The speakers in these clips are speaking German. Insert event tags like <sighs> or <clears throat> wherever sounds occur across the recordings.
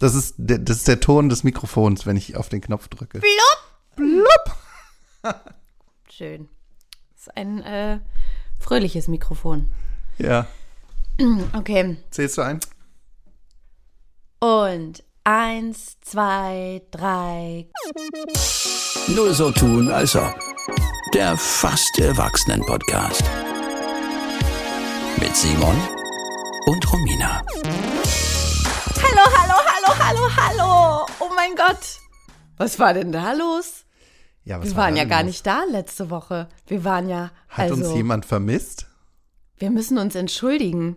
Das ist, der, das ist der Ton des Mikrofons, wenn ich auf den Knopf drücke. Blub. Blub. <laughs> Schön. Das ist ein äh, fröhliches Mikrofon. Ja. <clears throat> Okay. Zählst du ein? Und eins, zwei, drei. Nur so tun, als ob. Der fast Erwachsenen-Podcast. Mit Simon und Romina. Hallo, hallo, hallo, hallo. Oh mein Gott. Was war denn da los? Ja, Wir war waren ja gar los? nicht da letzte Woche. Wir waren ja. Hat also, uns jemand vermisst? Wir müssen uns entschuldigen.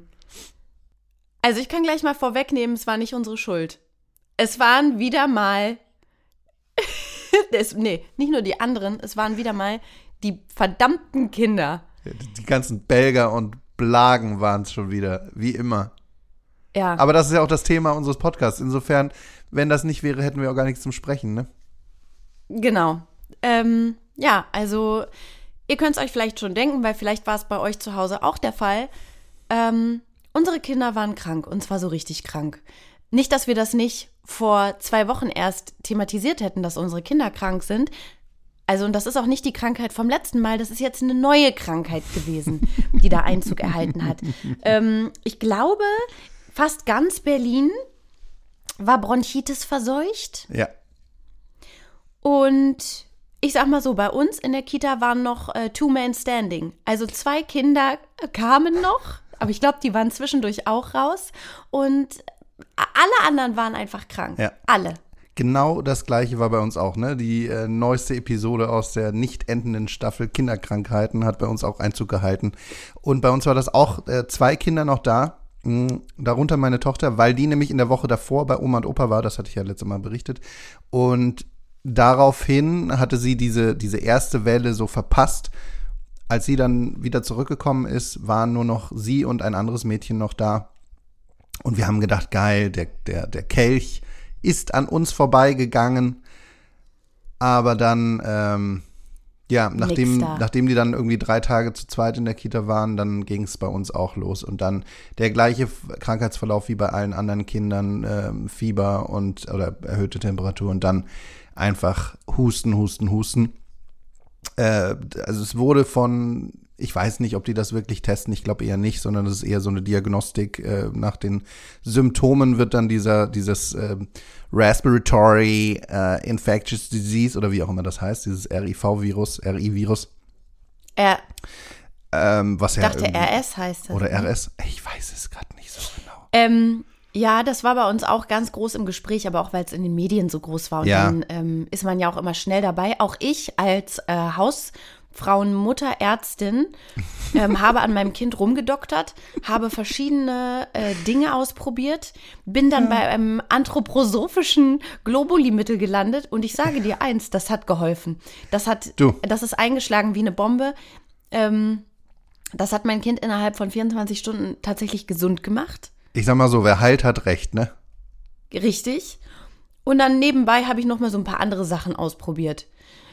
Also ich kann gleich mal vorwegnehmen, es war nicht unsere Schuld. Es waren wieder mal. <laughs> es, nee, nicht nur die anderen, es waren wieder mal die verdammten Kinder. Die ganzen Belger und Blagen waren es schon wieder, wie immer. Ja. Aber das ist ja auch das Thema unseres Podcasts. Insofern, wenn das nicht wäre, hätten wir auch gar nichts zum Sprechen, ne? Genau. Ähm, ja, also ihr könnt es euch vielleicht schon denken, weil vielleicht war es bei euch zu Hause auch der Fall. Ähm, unsere Kinder waren krank und zwar so richtig krank. Nicht, dass wir das nicht vor zwei Wochen erst thematisiert hätten, dass unsere Kinder krank sind. Also, und das ist auch nicht die Krankheit vom letzten Mal, das ist jetzt eine neue Krankheit gewesen, die da Einzug erhalten hat. <laughs> Ähm, ich glaube, fast ganz Berlin war Bronchitis verseucht. Ja. Und ich sag mal so, bei uns in der Kita waren noch äh, Two-Man-Standing. Also zwei Kinder kamen noch, aber ich glaube, die waren zwischendurch auch raus. Und alle anderen waren einfach krank. Ja. Alle. Genau das gleiche war bei uns auch, ne? Die äh, neueste Episode aus der nicht endenden Staffel Kinderkrankheiten hat bei uns auch Einzug gehalten. Und bei uns war das auch äh, zwei Kinder noch da, darunter meine Tochter, weil die nämlich in der Woche davor bei Oma und Opa war, das hatte ich ja letztes Mal berichtet. Und daraufhin hatte sie diese, diese erste Welle so verpasst. Als sie dann wieder zurückgekommen ist, waren nur noch sie und ein anderes Mädchen noch da. Und wir haben gedacht, geil, der, der, der Kelch ist an uns vorbeigegangen. Aber dann, ähm, ja, nachdem, nachdem die dann irgendwie drei Tage zu zweit in der Kita waren, dann ging es bei uns auch los. Und dann der gleiche Krankheitsverlauf wie bei allen anderen Kindern, ähm, Fieber und oder erhöhte Temperatur und dann einfach Husten, Husten, Husten. Äh, also es wurde von, ich weiß nicht, ob die das wirklich testen, ich glaube eher nicht, sondern das ist eher so eine Diagnostik. Äh, nach den Symptomen wird dann dieser, dieses äh, Respiratory äh, Infectious Disease oder wie auch immer das heißt, dieses RIV-Virus, RI-Virus, Er ähm, was ja dachte, RS heißt das. oder ne? RS, ich weiß es gerade nicht so genau. Ähm, ja, das war bei uns auch ganz groß im Gespräch, aber auch weil es in den Medien so groß war. Und Ja. dann ähm, ist man ja auch immer schnell dabei. Auch ich als äh, Hausfrauenmutter, Ärztin, ähm, habe an meinem Kind rumgedoktert, habe verschiedene äh, Dinge ausprobiert, bin dann bei einem anthroposophischen Globuli-Mittel gelandet und ich sage dir eins, das hat geholfen. Das hat, Du. das ist eingeschlagen wie eine Bombe. Ähm, das hat mein Kind innerhalb von 24 Stunden tatsächlich gesund gemacht. Ich sag mal so, wer heilt, hat recht, ne? Richtig. Und dann nebenbei habe ich noch mal so ein paar andere Sachen ausprobiert.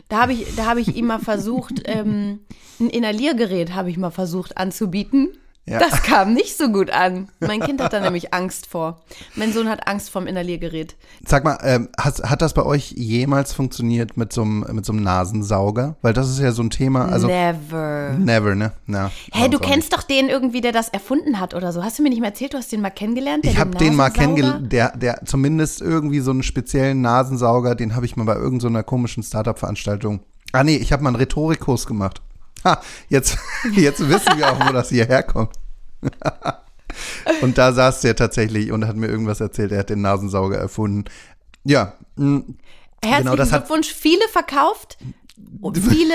Da habe ich, da habe ich ihm mal versucht, ähm, ein Inhaliergerät habe ich mal versucht anzubieten. Ja. Das kam nicht so gut an. Mein Kind hat da nämlich Angst vor. Mein Sohn hat Angst vorm Inhaliergerät. Sag mal, ähm, hat, hat das bei euch jemals funktioniert mit so einem mit so einem Nasensauger? Weil das ist ja so ein Thema, also Never. never, ne? Na, Hä, du kennst doch den irgendwie, der das erfunden hat oder so. Hast du mir nicht mehr erzählt? Du hast den mal kennengelernt? Ich habe den mal Nasensauger? kennengelernt, der, der zumindest irgendwie so einen speziellen Nasensauger, den habe ich mal bei irgendeiner komischen Startup-Veranstaltung. Ah nee, ich habe mal einen Rhetorikkurs gemacht. Ha, jetzt, <laughs> jetzt wissen wir auch, wo das hierher kommt. <laughs> und da saß der tatsächlich und hat mir irgendwas erzählt, er hat den Nasensauger erfunden. Ja, mh, Herzlichen Genau, Glückwunsch, viele verkauft. Und <laughs> viele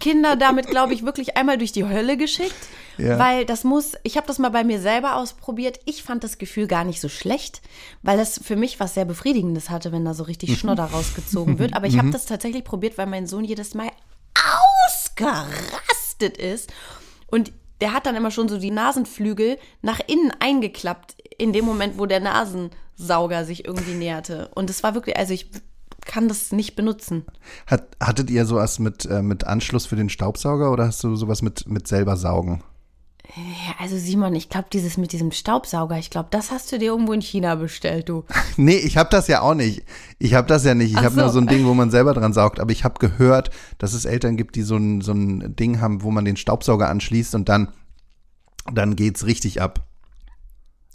Kinder damit, glaube ich, wirklich einmal durch die Hölle geschickt. Ja. Weil das muss, ich habe das mal bei mir selber ausprobiert. Ich fand das Gefühl gar nicht so schlecht, weil das für mich was sehr Befriedigendes hatte, wenn da so richtig Schnodder rausgezogen wird. Aber ich habe das tatsächlich probiert, weil mein Sohn jedes Mal ausgerastet ist. Und der hat dann immer schon so die Nasenflügel nach innen eingeklappt, in dem Moment, wo der Nasensauger sich irgendwie näherte. Und es war wirklich, also ich kann das nicht benutzen. hat, hattet ihr sowas mit, äh, mit Anschluss für den Staubsauger oder hast du sowas mit, mit selber saugen? Ja, also Simon, ich glaube, dieses mit diesem Staubsauger, ich glaube, das hast du dir irgendwo in China bestellt, du. <laughs> Nee, ich habe das ja auch nicht. Ich habe das ja nicht. Ich habe nur so. so ein Ding, wo man selber dran saugt. Aber ich habe gehört, dass es Eltern gibt, die so ein, so ein Ding haben, wo man den Staubsauger anschließt und dann, dann geht's richtig ab.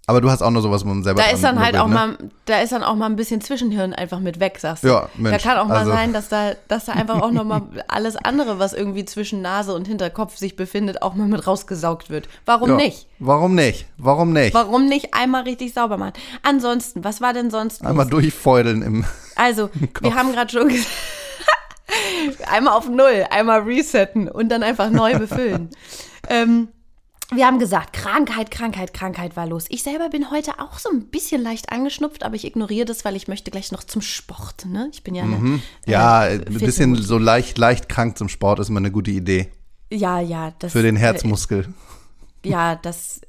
Aber du hast auch noch sowas, wo man selber Da ist dann halt auch ne? mal, da ist dann auch mal ein bisschen Zwischenhirn einfach mit weg, sagst du. Ja, Mensch, Da kann auch mal also- sein, dass da, dass da einfach auch noch mal <laughs> alles andere, was irgendwie zwischen Nase und Hinterkopf sich befindet, auch mal mit rausgesaugt wird. Warum Ja. nicht? Warum nicht? Warum nicht? Warum nicht einmal richtig sauber machen? Ansonsten, was war denn sonst? Einmal durchfeudeln im. <laughs> Also, <laughs> wir haben gerade schon gesagt, einmal auf Null, einmal resetten und dann einfach neu befüllen. ähm, wir haben gesagt, Krankheit, Krankheit, Krankheit war los. Ich selber bin heute auch so ein bisschen leicht angeschnupft, aber ich ignoriere das, weil ich möchte gleich noch zum Sport. Ne? Ich bin ja eine, Mhm. Ja, äh, ein bisschen so leicht, leicht krank zum Sport ist immer eine gute Idee. Ja, ja, das Für den Herzmuskel. Äh, ja, das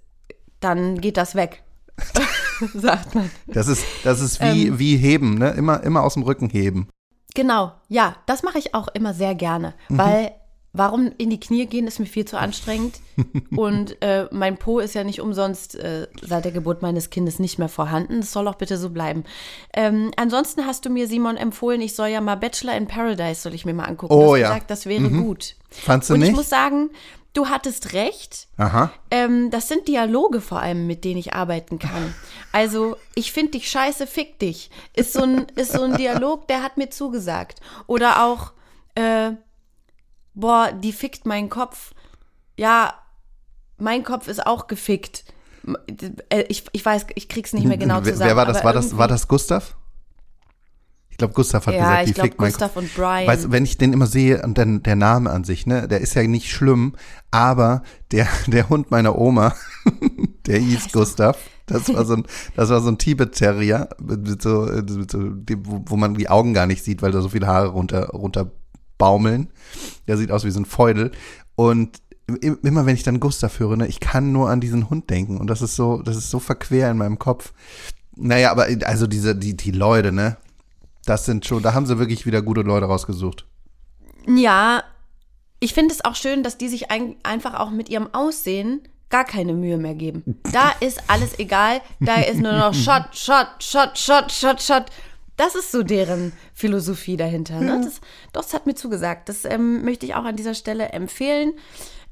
dann geht das weg. <laughs> sagt man. Das ist, das ist wie, Ähm. wie heben, ne? Immer, immer aus dem Rücken heben. Genau, ja, das mache ich auch immer sehr gerne, Mhm. weil warum in die Knie gehen ist mir viel zu anstrengend <laughs> und äh, mein Po ist ja nicht umsonst äh, seit der Geburt meines Kindes nicht mehr vorhanden. Das soll auch bitte so bleiben. Ähm, ansonsten hast du mir Simon empfohlen, ich soll ja mal Bachelor in Paradise soll ich mir mal angucken. Oh, du hast ja. gesagt, das wäre gut. Fandst du und nicht? ich muss sagen, du hattest recht. Aha. Ähm, das sind Dialoge vor allem, mit denen ich arbeiten kann. Also, ich finde dich scheiße, fick dich. Ist so ein, ist so ein <laughs> Dialog, der hat mir zugesagt. Oder auch, äh, boah, die fickt meinen Kopf. Ja, mein Kopf ist auch gefickt. Äh, Ich, ich weiß, ich krieg's nicht mehr genau zusammen. wer war das? War das, war das Gustav? Ich glaube, Gustav hat Ja, gesagt, ich die glaube fickt mein Gustav Kopf. und Brian. Weißt wenn ich den immer sehe und dann der Name an sich, ne, der ist ja nicht schlimm, aber der, <laughs> der Hund meiner Oma, <laughs> der hieß Gustav. Das war so ein, das war so ein Tibet-Terrier, so, äh, so, wo man die Augen gar nicht sieht, weil da so viele Haare runter, runter baumeln. Der sieht aus wie so ein Feudel. Und im- immer wenn ich dann Gustav höre, ne, ich kann nur an diesen Hund denken. Und das ist so, das ist so verquer in meinem Kopf. Naja, aber also diese, die, die Leute, ne? Das sind schon, da haben sie wirklich wieder gute Leute rausgesucht. Ja, ich finde es auch schön, dass die sich ein, einfach auch mit ihrem Aussehen gar keine Mühe mehr geben. Da ist alles egal, da ist nur noch <laughs> Shot, Shot, Shot, Shot, Shot, Shot. Das ist so deren Philosophie dahinter. Ne? Das, doch, das hat mir zugesagt. Das ähm, möchte ich auch an dieser Stelle empfehlen.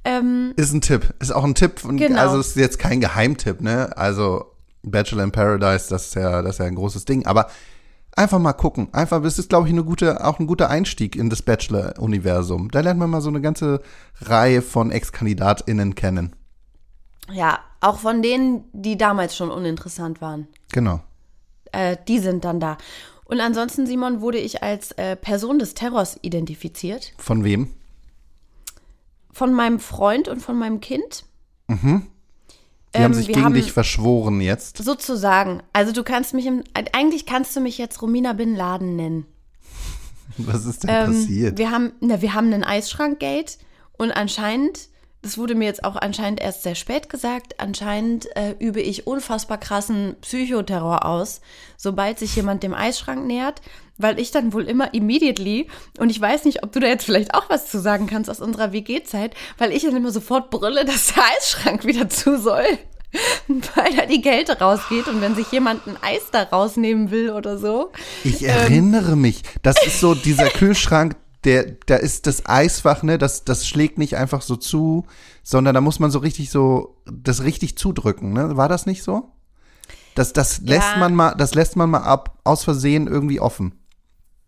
Ähm, Ist ein Tipp. Ist auch ein Tipp. Und Genau. Also ist jetzt kein Geheimtipp, ne? Also Bachelor in Paradise, das ist ja, das ist ja ein großes Ding. Aber einfach mal gucken. Einfach, das ist, glaube ich, eine gute, auch ein guter Einstieg in das Bachelor-Universum. Da lernt man mal so eine ganze Reihe von Ex-KandidatInnen kennen. ja, auch von denen, die damals schon uninteressant waren. Genau. Äh, die sind dann da. Und ansonsten, Simon, wurde ich als äh, Person des Terrors identifiziert. Von wem? Von meinem Freund und von meinem Kind. Die Ähm, haben sich gegen haben- dich verschworen jetzt. Sozusagen. Also du kannst mich im, eigentlich kannst du mich jetzt Romina Bin Laden nennen. <laughs> Was ist denn Ähm, passiert? Wir haben, na, wir haben einen Eisschrankgate und anscheinend, das wurde mir jetzt auch anscheinend erst sehr spät gesagt, anscheinend äh, übe ich unfassbar krassen Psychoterror aus, sobald sich jemand dem Eisschrank nähert, weil ich dann wohl immer immediately, und ich weiß nicht, ob du da jetzt vielleicht auch was zu sagen kannst aus unserer WG-Zeit, weil ich dann immer sofort brülle, dass der Eisschrank wieder zu soll. <laughs> Weil da die Kälte rausgeht und wenn sich jemand ein Eis da rausnehmen will oder so. Ich ähm, erinnere mich. Das ist so dieser Kühlschrank, der, da ist das Eisfach, ne, das, das schlägt nicht einfach so zu, sondern da muss man so richtig so, das richtig zudrücken, ne? War das nicht so? Das, das lässt Ja. man mal, das lässt man mal ab, aus Versehen irgendwie offen.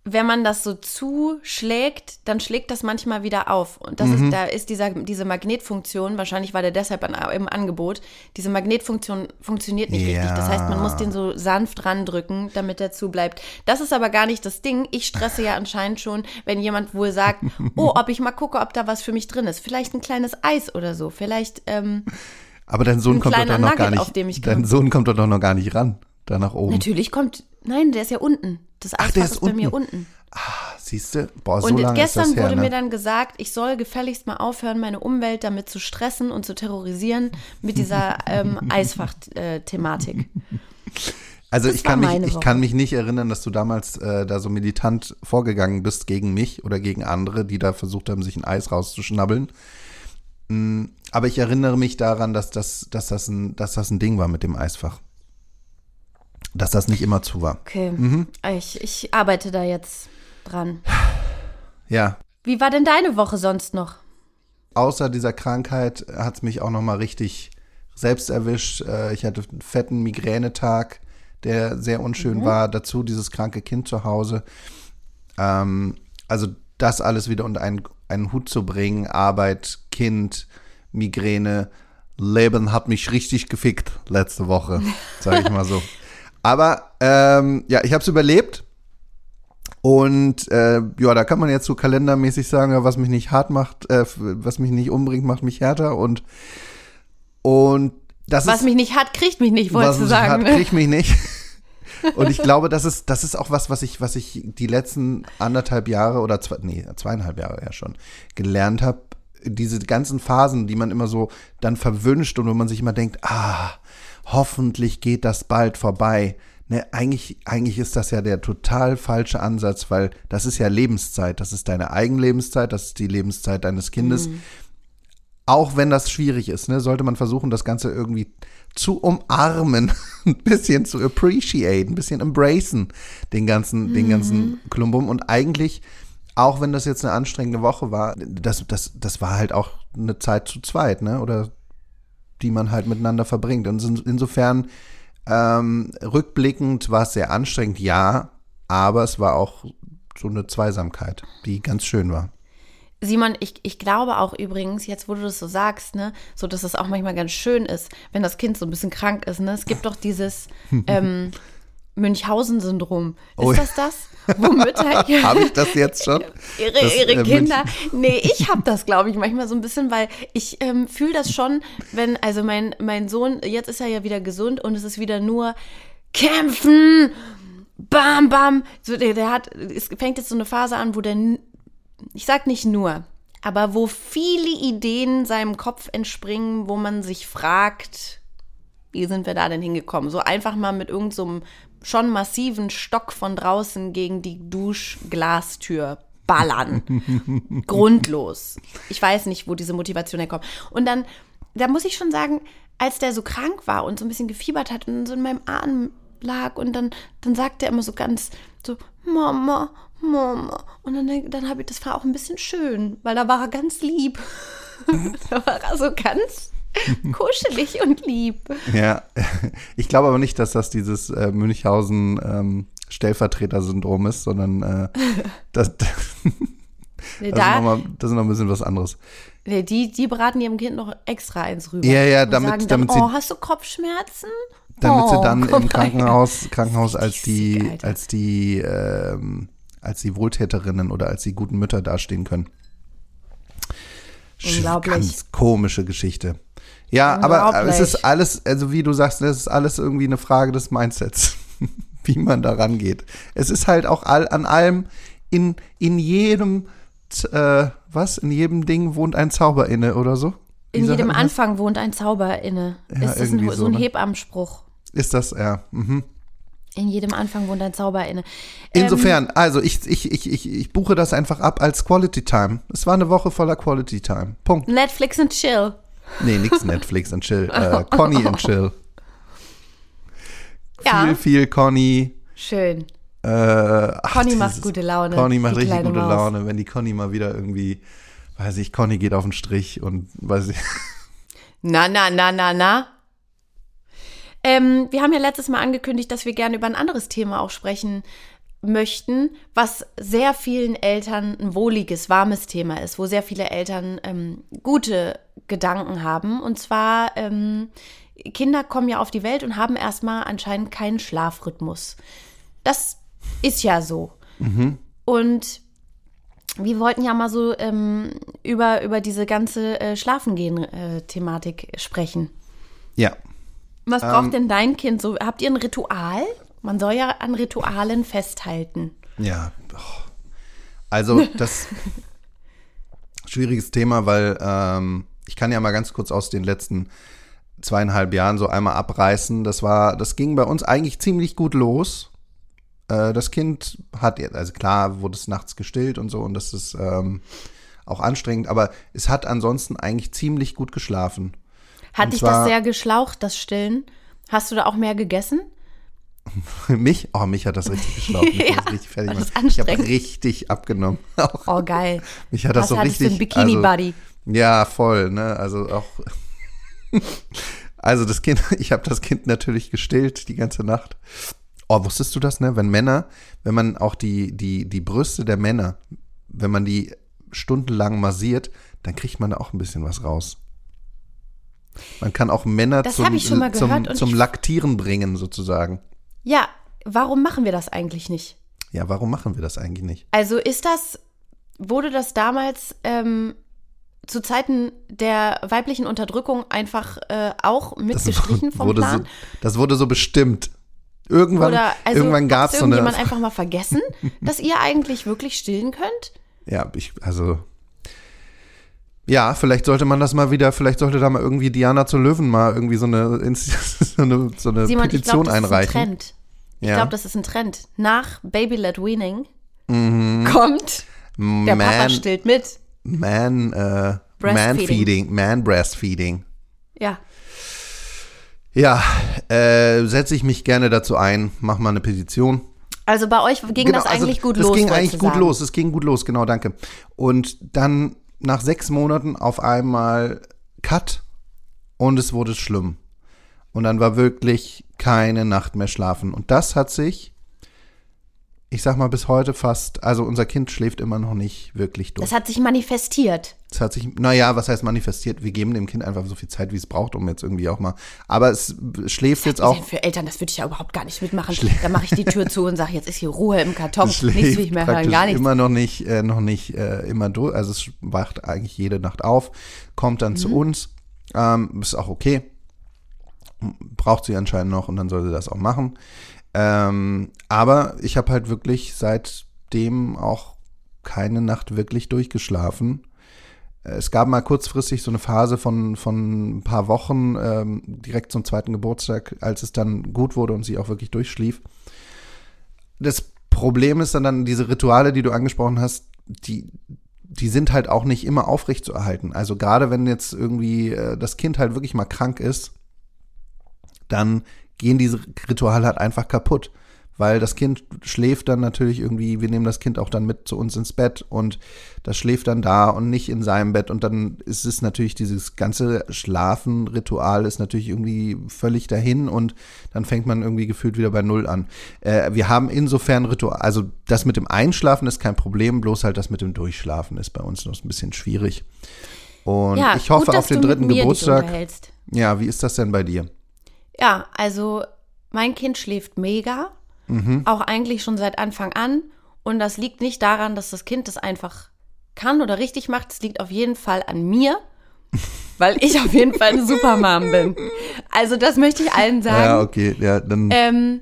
Wenn man das so zuschlägt, dann schlägt das manchmal wieder auf. Und das ist, da ist dieser, diese Magnetfunktion, wahrscheinlich war der deshalb an, im Angebot, diese Magnetfunktion funktioniert nicht Ja. richtig. Das heißt, man muss den so sanft randrücken, damit er zubleibt. Das ist aber gar nicht das Ding. Ich stresse ja anscheinend schon, wenn jemand wohl sagt, <laughs> oh, ob ich mal gucke, ob da was für mich drin ist. Vielleicht ein kleines Eis oder so. Vielleicht, ähm, Aber dein Sohn kommt doch noch gar nicht, auf dem ich dein. Sohn kommt doch noch gar nicht ran, da nach oben. natürlich kommt, nein, der ist ja unten. Das Eisfach der ist, ist bei mir unten. unten. Siehst du? Boah, so Und lange ist gestern das her, wurde ne? mir dann gesagt, ich soll gefälligst mal aufhören, meine Umwelt damit zu stressen und zu terrorisieren mit dieser ähm, <laughs> Eisfach-Thematik. Also Das ich kann, mich, ich Woche. kann mich nicht erinnern, dass du damals äh, da so militant vorgegangen bist gegen mich oder gegen andere, die da versucht haben, sich ein Eis rauszuschnabbeln. Mm, Aber ich erinnere mich daran, dass das, dass das, ein, dass das ein Ding war mit dem Eisfach. Dass das nicht immer zu war. Okay. Mhm. Ich, ich arbeite da jetzt dran. Ja, Wie war denn deine Woche sonst noch? außer dieser Krankheit hat es mich auch noch mal richtig selbst erwischt. Äh, Ich hatte einen fetten Migränetag, der sehr unschön war. Dazu dieses kranke Kind zu Hause. Ähm, also das alles wieder unter einen, einen Hut zu bringen, Arbeit, Kind, Migräne, Leben hat mich richtig gefickt letzte Woche, sage ich mal so. <laughs> Aber ähm, ja, ich habe es überlebt. Und äh, ja, da kann man jetzt so kalendermäßig sagen, was mich nicht hart macht, äh, was mich nicht umbringt, macht mich härter. Und, und das Was ist mich nicht hat, kriegt mich nicht, was wolltest du mich sagen. hart, ne? kriegt mich nicht. <laughs> Und ich glaube, das ist, das ist auch was, was ich, was ich die letzten anderthalb Jahre oder zwei, nee, zweieinhalb Jahre ja schon gelernt habe. Diese ganzen Phasen, die man immer so dann verwünscht und wo man sich immer denkt, ah, hoffentlich geht das bald vorbei. Ne, eigentlich, eigentlich ist das ja der total falsche Ansatz, weil das ist ja Lebenszeit. Das ist deine Eigenlebenszeit, das ist die Lebenszeit deines Kindes auch wenn das schwierig ist, ne, sollte man versuchen, das Ganze irgendwie zu umarmen, <laughs> ein bisschen zu appreciate, ein bisschen embracen, den ganzen, den ganzen Klumbum. Und eigentlich, auch wenn das jetzt eine anstrengende Woche war, das, das, das war halt auch eine Zeit zu zweit, ne? Oder die man halt miteinander verbringt. Und in- insofern, ähm, rückblickend war es sehr anstrengend, ja, aber es war auch so eine Zweisamkeit, die ganz schön war. Simon, ich, ich glaube auch übrigens, jetzt wo du das so sagst, ne, so dass es auch manchmal ganz schön ist, wenn das Kind so ein bisschen krank ist, ne? Es gibt doch dieses <laughs> ähm, Münchhausen-Syndrom. Ist Oh das das? Wo Mütter Habe ich das jetzt schon? ihre, Das, ihre äh, Kinder. Nee, ich habe das, glaube ich, manchmal so ein bisschen, weil ich ähm, fühle das schon, wenn, also mein, mein Sohn, jetzt ist er ja wieder gesund und es ist wieder nur kämpfen, bam, bam. So, der, der hat, es fängt jetzt so eine Phase an, wo der, ich sag nicht nur, aber wo viele Ideen seinem Kopf entspringen, wo man sich fragt, wie sind wir da denn hingekommen? So einfach mal mit irgendeinem so schon massiven Stock von draußen gegen die Duschglastür ballern. <laughs> Grundlos. Ich weiß nicht, wo diese Motivation herkommt. Und dann, da muss ich schon sagen, als der so krank war und so ein bisschen gefiebert hat und so in meinem Arm lag und dann, dann sagte er immer so ganz so, Mama, Mama. Und dann, dann habe ich, das war auch ein bisschen schön, weil da war er ganz lieb. <laughs> da war er so ganz <laughs> kuschelig und lieb. Ja, <laughs> ich glaube aber nicht, dass das dieses äh, Münchhausen ähm, Stellvertreter-Syndrom ist, sondern äh, <laughs> das, das, Nee, ist da, noch mal, das ist noch ein bisschen was anderes. nee, die, die beraten ihrem Kind noch extra eins rüber. Ja, ja, damit- sagen dann, damit sie- oh, hast du Kopfschmerzen? Damit oh, sie dann im. Krankenhaus, Krankenhaus als die, Alter. als die, ähm, als die Wohltäterinnen oder als die guten Mütter dastehen können. Unglaublich. Ganz komische Geschichte. Ja, aber es ist alles, also wie du sagst, es ist alles irgendwie eine Frage des Mindsets, <laughs> wie man da rangeht. Es ist halt auch all, an allem, in, in jedem, äh, was, in jedem Ding wohnt ein Zauber inne oder so. Wie In sagt jedem? Anfang wohnt ein Zauber inne. Ja, ist das ein, so so, ein ne? Hebammenspruch? Ist das, ja. Mhm. In jedem Anfang wohnt ein Zauber inne. Ähm, Insofern, also ich, ich, ich, ich, ich buche das einfach ab als Quality Time. Es war eine Woche voller Quality Time. Punkt. Netflix and chill. Nee, nix Netflix und Chill. Äh, <laughs> Conny und Chill. Ja, Viel, viel Conny. schön. Äh, ach, Conny macht dieses- gute Laune, Conny macht richtig gute Maus. Laune, wenn die Conny mal wieder irgendwie, weiß ich, Conny geht auf den Strich und weiß ich. <laughs> Na, na, na, na, na. Ähm, wir haben ja letztes Mal angekündigt, dass wir gerne über ein anderes Thema auch sprechen möchten, was sehr vielen Eltern ein wohliges, warmes Thema ist, wo sehr viele Eltern ähm, gute Gedanken haben. Und zwar, ähm, Kinder kommen ja auf die Welt und haben erstmal anscheinend keinen Schlafrhythmus. Das ist ja so. Und wir wollten ja mal so ähm, über, über diese ganze äh, Schlafengehen-Thematik sprechen. Ja. Was Ähm. braucht denn dein Kind so? Habt ihr ein Ritual? Man soll ja an Ritualen festhalten. Ja. Also, <laughs> das schwieriges Thema, weil ähm, ich kann ja mal ganz kurz aus den letzten zweieinhalb Jahren so einmal abreißen. Das war, das ging bei uns eigentlich ziemlich gut los. Äh, das Kind hat, jetzt- also klar, wurde es nachts gestillt und so und das ist ähm, auch anstrengend, aber es hat ansonsten eigentlich ziemlich gut geschlafen. Hat Und dich zwar- das sehr geschlaucht, das Stillen? Hast du da auch mehr gegessen? <laughs> Mich? Oh, mich hat das richtig geschlaucht. <laughs> Mich Ja, hat das richtig fertig gemacht. Ich habe richtig abgenommen. <laughs> Oh, geil. mich hat das Was so hattest du, richtig. einen Bikini-Buddy? Also, ja, voll, ne? Also auch. <laughs> also das Kind, <laughs> ich habe das Kind natürlich gestillt die ganze Nacht. Oh, wusstest du das, ne? Wenn Männer, wenn man auch die, die, die Brüste der Männer, wenn man die stundenlang massiert, dann kriegt man da auch ein bisschen was raus. Man kann auch Männer Das zum, zum, zum ich- Laktieren bringen, sozusagen. Ja, warum machen wir das eigentlich nicht? Ja, warum machen wir das eigentlich nicht? Also ist das, wurde das damals ähm, zu Zeiten der weiblichen Unterdrückung einfach äh, auch mitgestrichen vom wurde Plan? So, das wurde so bestimmt. Irgendwann, Oder also irgendwann gab es so eine. irgendjemand einfach mal vergessen, <laughs> dass ihr eigentlich wirklich stillen könnt? Ja, ich, also. Ja, vielleicht sollte man das mal wieder, vielleicht sollte da mal irgendwie Diana zu Löwen mal irgendwie so eine, <laughs> so eine, so eine Simon, Petition glaube, das einreichen. ist ein Trend. Ich Ja. glaube, das ist ein Trend. Nach Baby Led Weaning kommt der Papa Mhm. Man, stillt mit. Man, äh, man feeding, man breastfeeding. Ja, Ja, äh, setze ich mich gerne dazu ein, mach mal eine Petition. also bei euch ging das also eigentlich gut das los. ging wolltest eigentlich gut sagen. los. Es ging gut los, genau, danke. Und dann nach sechs Monaten auf einmal Cut und es wurde schlimm. Und dann war wirklich keine Nacht mehr schlafen. Und das hat sich, ich sag mal, bis heute fast, also unser Kind schläft immer noch nicht wirklich durch. Das hat sich manifestiert. Es hat sich, naja, was heißt manifestiert? Wir geben dem Kind einfach so viel Zeit, wie es braucht, um jetzt irgendwie auch mal. Aber es schläft jetzt Was auch. für Eltern, das würde ich ja überhaupt gar nicht mitmachen. Da mache ich die Tür zu und sage, jetzt ist hier Ruhe im Karton. Nichts will ich mehr hören, gar nichts. immer noch nicht, äh, noch nicht äh, immer durch. Also es wacht eigentlich jede Nacht auf, kommt dann Mhm. zu uns, ähm, ist auch okay. Braucht sie anscheinend noch und dann soll sie das auch machen. Ähm, aber ich habe halt wirklich seitdem auch keine Nacht wirklich durchgeschlafen. Äh, Es gab mal kurzfristig so eine Phase von, von ein paar Wochen, ähm, direkt zum zweiten Geburtstag, als es dann gut wurde und sie auch wirklich durchschlief das Problem ist dann, dann diese Rituale, die du angesprochen hast, die, die sind halt auch nicht immer aufrecht zu erhalten. Also gerade wenn jetzt irgendwie äh, das Kind halt wirklich mal krank ist, dann gehen diese Rituale halt einfach kaputt. Weil das Kind schläft dann natürlich irgendwie, wir nehmen das Kind auch dann mit zu uns ins Bett und das schläft dann da und nicht in seinem Bett. Und dann ist es natürlich, dieses ganze Schlafen-Ritual ist natürlich irgendwie völlig dahin und dann fängt man irgendwie gefühlt wieder bei Null an. Äh, wir haben insofern Ritual, also das mit dem Einschlafen ist kein Problem, bloß halt das mit dem Durchschlafen ist bei uns noch ein bisschen schwierig. Und Ja, ich hoffe gut, auf den dritten Geburtstag. Ja, wie ist das denn bei dir? Ja, also mein Kind schläft mega, Mhm. auch eigentlich schon seit Anfang an. Und das liegt nicht daran, dass das Kind das einfach kann oder richtig macht. Es liegt auf jeden Fall an mir, <laughs> weil ich auf jeden Fall eine Supermom bin. Also das möchte ich allen sagen. Ja, okay, ja, dann Ähm,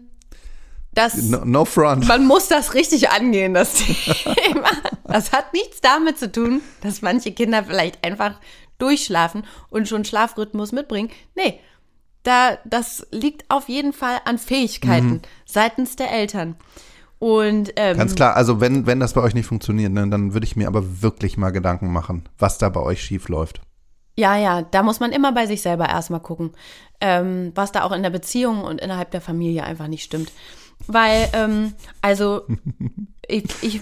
das, no, no front. man muss das richtig angehen, das <laughs> Thema. Das hat nichts damit zu tun, dass manche Kinder vielleicht einfach durchschlafen und schon Schlafrhythmus mitbringen. Nee, da, das liegt auf jeden Fall an Fähigkeiten seitens der Eltern. Und ähm, Ganz klar, also wenn, wenn das bei euch nicht funktioniert, ne, dann würde ich mir aber wirklich mal Gedanken machen, was da bei euch schief läuft. Ja, ja, da muss man immer bei sich selber erstmal gucken, ähm, was da auch in der Beziehung und innerhalb der Familie einfach nicht stimmt. Weil, ähm, also, <laughs> ich, ich,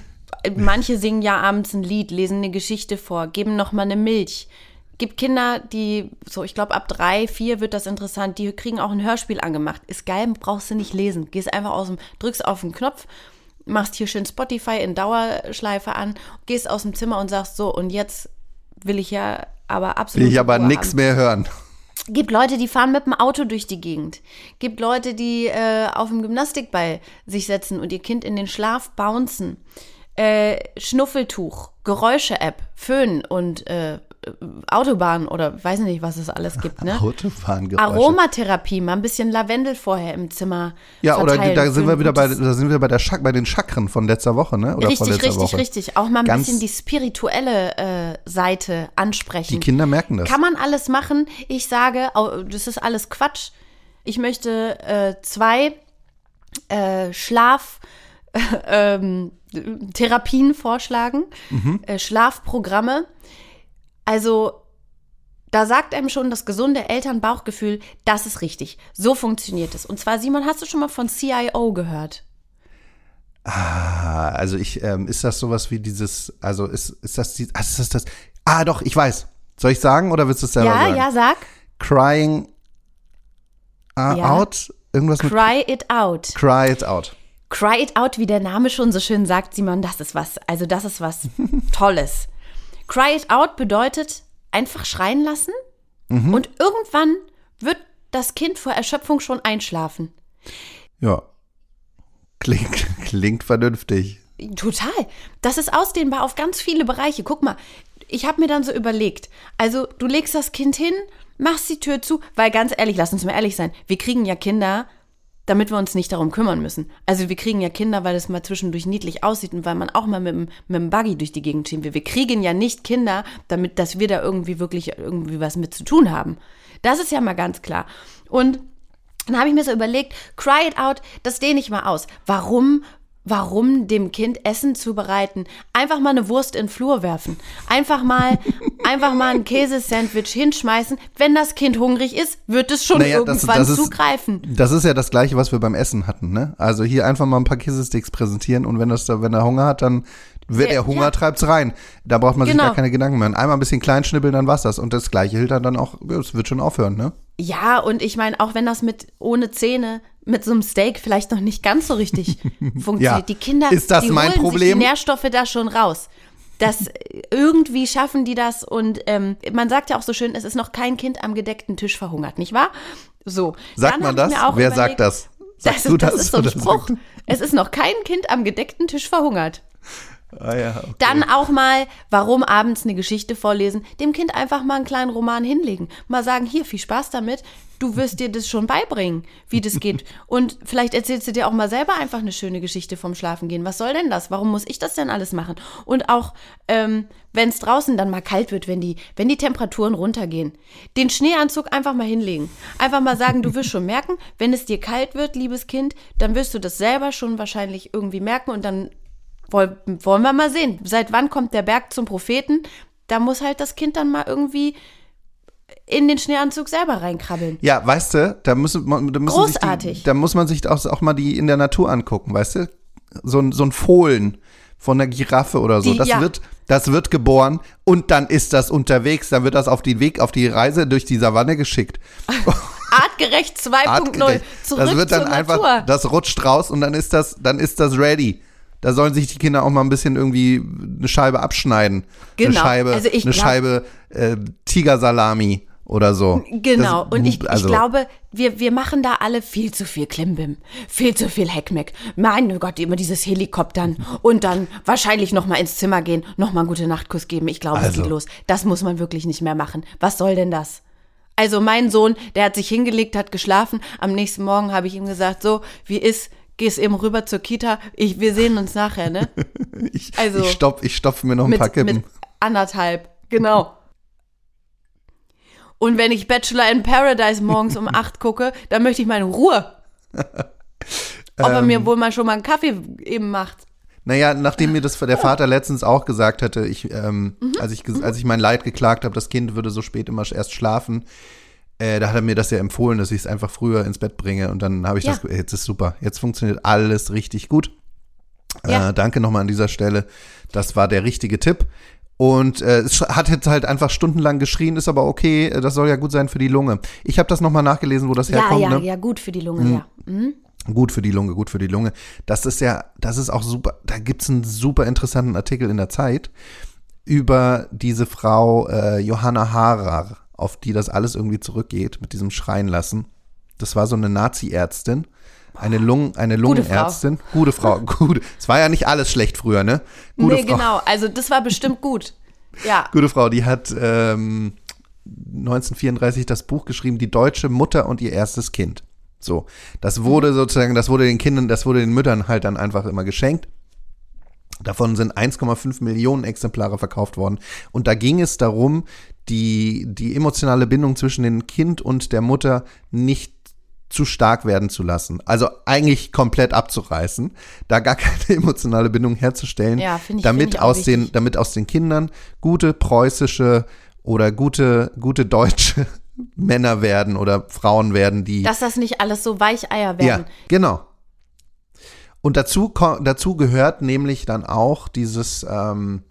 manche singen ja abends ein Lied, lesen eine Geschichte vor, geben noch mal eine Milch. Gibt Kinder, die, so, ich glaube, ab drei, vier wird das interessant, die kriegen auch ein Hörspiel angemacht. Ist geil, brauchst du nicht lesen. Gehst einfach aus dem, drückst auf den Knopf, machst hier schön Spotify in Dauerschleife an, gehst aus dem Zimmer und sagst so, und jetzt will ich ja aber absolut. Will ich aber nichts mehr hören. Gibt Leute, die fahren mit dem Auto durch die Gegend. Gibt Leute, die äh, auf dem Gymnastikball sich setzen und ihr Kind in den Schlaf bouncen. Äh, Schnuffeltuch, Geräusche-App, Föhn und äh, Autobahn oder weiß nicht, was es alles gibt, ne? Autofahngeräusche. Aromatherapie, mal ein bisschen Lavendel vorher im Zimmer. Ja, oder verteilen da für sind wir wieder bei, da sind wir bei der Chak bei den Chakren von letzter Woche, ne? Oder Richtig, richtig, Woche. richtig. Auch mal ein Ganz- bisschen die spirituelle äh, Seite ansprechen. Die Kinder merken das. Kann man alles machen. Ich sage, das ist alles Quatsch. Ich möchte äh, zwei äh, Schlaf <laughs> ähm, Therapien vorschlagen, äh, Schlafprogramme. Also da sagt einem schon das gesunde Elternbauchgefühl, das ist richtig. So funktioniert es. Und zwar, Simon, hast du schon mal von CIO gehört? Ah, also ich, ähm, ist das sowas wie dieses, also ist, ist das die, ah, ist das das, ah doch, ich weiß. Soll ich sagen oder willst du es selber ja, sagen? ja, sag. Crying uh, Ja. out? Irgendwas mit Cry it out. Cry it out. Cry it out, wie der Name schon so schön sagt, Simon, das ist was, also das ist was <laughs> Tolles. Cry it out bedeutet einfach schreien lassen und irgendwann wird das Kind vor Erschöpfung schon einschlafen. Ja. Klingt, <laughs> klingt vernünftig. Total. Das ist ausdehnbar auf ganz viele Bereiche. Guck mal, ich habe mir dann so überlegt, also du legst das Kind hin, machst die Tür zu, weil ganz ehrlich, lass uns mal ehrlich sein, wir kriegen ja Kinder, damit wir uns nicht darum kümmern müssen. Also wir kriegen ja Kinder, weil es mal zwischendurch niedlich aussieht und weil man auch mal mit dem, mit dem Buggy durch die Gegend schieben will. Wir kriegen ja nicht Kinder, damit, dass wir da irgendwie wirklich irgendwie was mit zu tun haben. Das ist ja mal ganz klar. Und dann habe ich mir so überlegt, cry it out, das dehne ich mal aus. Warum, warum dem Kind Essen zubereiten? Einfach mal eine Wurst in den Flur werfen. Einfach mal, <laughs> einfach mal ein Käsesandwich hinschmeißen. Wenn das Kind hungrig ist, wird es schon Naja, das- irgendwann das ist- zugreifen. Das ist ja das Gleiche, was wir beim Essen hatten, ne? Also hier einfach mal ein paar Käsesticks präsentieren und wenn das da, wenn er Hunger hat, dann wird Ja, er Hunger, ja. treibt's rein. Da braucht man sich Genau. gar keine Gedanken mehr. Einmal ein bisschen klein schnibbeln, dann war's das. Und das Gleiche hält dann auch, es wird schon aufhören, ne? Ja, und ich meine, auch wenn das mit ohne Zähne, mit so einem Steak vielleicht noch nicht ganz so richtig <laughs> funktioniert. Ja. Die Kinder, Ist das die mein holen sich Problem? die Nährstoffe da schon raus. Das <laughs> irgendwie schaffen die das und ähm, man sagt ja auch so schön, es ist noch kein Kind am gedeckten Tisch verhungert, nicht wahr? So. Sagt Dann man das? Wer überlegt- sagt das? Das Sagst du ist, das ist so ein Spruch. Es ist noch kein Kind am gedeckten Tisch verhungert. Ah ja, okay. Dann auch mal, warum abends eine Geschichte vorlesen, dem Kind einfach mal einen kleinen Roman hinlegen. Mal sagen, hier, viel Spaß damit, du wirst dir das schon beibringen, wie das geht. Und vielleicht erzählst du dir auch mal selber einfach eine schöne Geschichte vom Schlafengehen. Was soll denn das? Warum muss ich das denn alles machen? Und auch, ähm, wenn es draußen dann mal kalt wird, wenn die, wenn die Temperaturen runtergehen, den Schneeanzug einfach mal hinlegen. Einfach mal sagen, du wirst schon merken, wenn es dir kalt wird, liebes Kind, dann wirst du das selber schon wahrscheinlich irgendwie merken und dann woll- wollen wir mal sehen. Seit wann kommt der Berg zum Propheten? Da muss halt das Kind dann mal irgendwie in den Schneeanzug selber reinkrabbeln. Ja, weißt du, da müssen, man- da müssen Sich Großartig. die, da muss man sich auch, auch mal die in der Natur angucken, weißt du? So ein, so ein Fohlen von einer Giraffe oder so. Die- das ja. wird, das wird geboren und dann ist das unterwegs, dann wird das auf den Weg, auf die Reise durch die Savanne geschickt. <laughs> Artgerecht 2.0. Artgerecht. Zurück das wird dann zur einfach, Natur. das rutscht raus und dann ist das, dann ist das ready. Da sollen sich die Kinder auch mal ein bisschen irgendwie eine Scheibe abschneiden. Eine Genau. Scheibe, Also ich eine glaub- Scheibe äh, Tigersalami oder so. Genau, Das- und ich, also- ich glaube, wir, wir machen da alle viel zu viel Klimbim, viel zu viel Heckmeck. Mein Gott, immer dieses Helikoptern und dann wahrscheinlich noch mal ins Zimmer gehen, noch mal einen gute Nachtkuss geben. Ich glaube, es Also. geht los. Das muss man wirklich nicht mehr machen. Was soll denn das? Also mein Sohn, der hat sich hingelegt, hat geschlafen. Am nächsten Morgen habe ich ihm gesagt, so, wie ist, gehst eben rüber zur Kita. Ich, wir sehen uns nachher, ne? <laughs> Ich, Also- ich, stopf, ich stopfe mir noch ein paar mit, Kippen. mit anderthalb, genau. Und wenn ich Bachelor in Paradise morgens um acht gucke, dann möchte ich meine Ruhe. <laughs> Ob er Ähm. mir wohl mal schon mal einen Kaffee eben macht. Naja, nachdem mir das <laughs> der Vater letztens auch gesagt hatte, ich, ähm, Mhm. als, ich, ges- als ich mein Leid geklagt habe, das Kind würde so spät immer erst schlafen, äh, da hat er mir das ja empfohlen, dass ich es einfach früher ins Bett bringe. Und dann habe ich Ja. das, jetzt ist super. Jetzt funktioniert alles richtig gut. Ja. Äh, danke nochmal an dieser Stelle. Das war der richtige Tipp. Und äh, es hat jetzt halt einfach stundenlang geschrien, ist aber okay. äh, Das soll ja gut sein für die Lunge. Ich habe das nochmal nachgelesen, wo das Ja, herkommt. ja, ne? ja, gut für die Lunge, ja. Mhm. Gut für die Lunge, gut für die Lunge. Das ist ja, das ist auch super. Da gibt's einen super interessanten Artikel in der Zeit über diese Frau äh, Johanna Harar, auf die das alles irgendwie zurückgeht mit diesem Schreien lassen. Das war so eine Nazi-Ärztin. Eine, Lungen, eine Gute Frau. Lungenärztin. Gute Frau. <laughs> Gute. Es war ja nicht alles schlecht früher, ne? Gute Nee, Frau. genau. Also das war bestimmt gut. Ja. Gute Frau, die hat ähm, 1934 das Buch geschrieben, Die deutsche Mutter und ihr erstes Kind. So, das wurde sozusagen, das wurde den Kindern, das wurde den Müttern halt dann einfach immer geschenkt. Davon sind 1,5 Millionen Exemplare verkauft worden. Und da ging es darum, die, die emotionale Bindung zwischen dem Kind und der Mutter nicht zu stark werden zu lassen. Also eigentlich komplett abzureißen, da gar <laughs> keine emotionale Bindung herzustellen, Ja, ich- damit aus den, damit aus den Kindern gute preußische oder gute, gute deutsche <laughs> Männer werden oder Frauen werden, die Dass das nicht alles so Weicheier ja, werden. genau. Und dazu, dazu gehört nämlich dann auch dieses, ähm,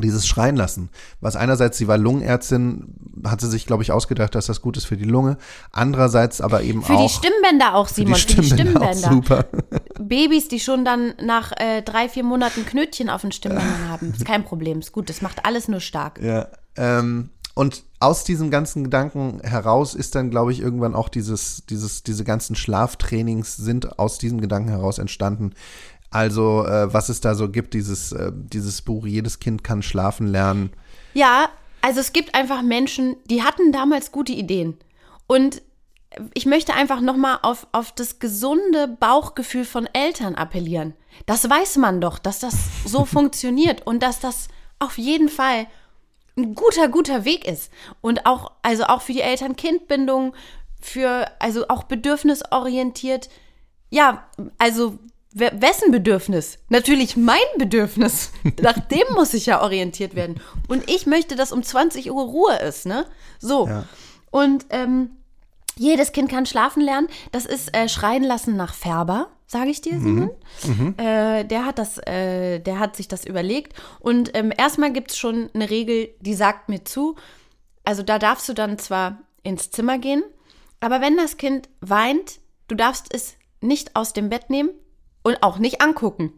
dieses Schreien lassen. Was einerseits, sie war Lungenärztin, hat sie sich, glaube ich, ausgedacht, dass das gut ist für die Lunge. Andererseits aber eben Für auch die Stimmbänder auch, für Simon, die für die Stimmbänder Stimmbänder. auch super. Babys, die schon dann nach äh, drei, vier Monaten Knötchen auf den Stimmbändern haben. Ist kein Problem, ist gut. Das macht alles nur stark. Ja. Ähm, und aus diesem ganzen Gedanken heraus ist dann, glaube ich, irgendwann auch dieses, dieses, diese ganzen Schlaftrainings sind aus diesem Gedanken heraus entstanden. Also, äh, was es da so gibt, dieses, äh, dieses Buch, jedes Kind kann schlafen lernen. Ja, also es gibt einfach Menschen, die hatten damals gute Ideen. Und ich möchte einfach nochmal auf, auf das gesunde Bauchgefühl von Eltern appellieren. Das weiß man doch, dass das so <laughs> funktioniert und dass das auf jeden Fall ein guter, guter Weg ist. Und auch, also auch für die Eltern-Kind-Bindung, für, also auch bedürfnisorientiert. Ja, also we- wessen Bedürfnis? Natürlich mein Bedürfnis. <laughs> Nach dem muss ich ja orientiert werden. Und ich möchte, dass um 20 Uhr Ruhe ist, ne? So. Und ähm, jedes Kind kann schlafen lernen. Das ist äh, Schreien lassen nach Färber, sage ich dir, Simon. Äh, der hat das, äh, der hat sich das überlegt. Und ähm, erstmal gibt es schon eine Regel, die sagt mir zu. Also da darfst du dann zwar ins Zimmer gehen, aber wenn das Kind weint, du darfst es nicht aus dem Bett nehmen und auch nicht angucken.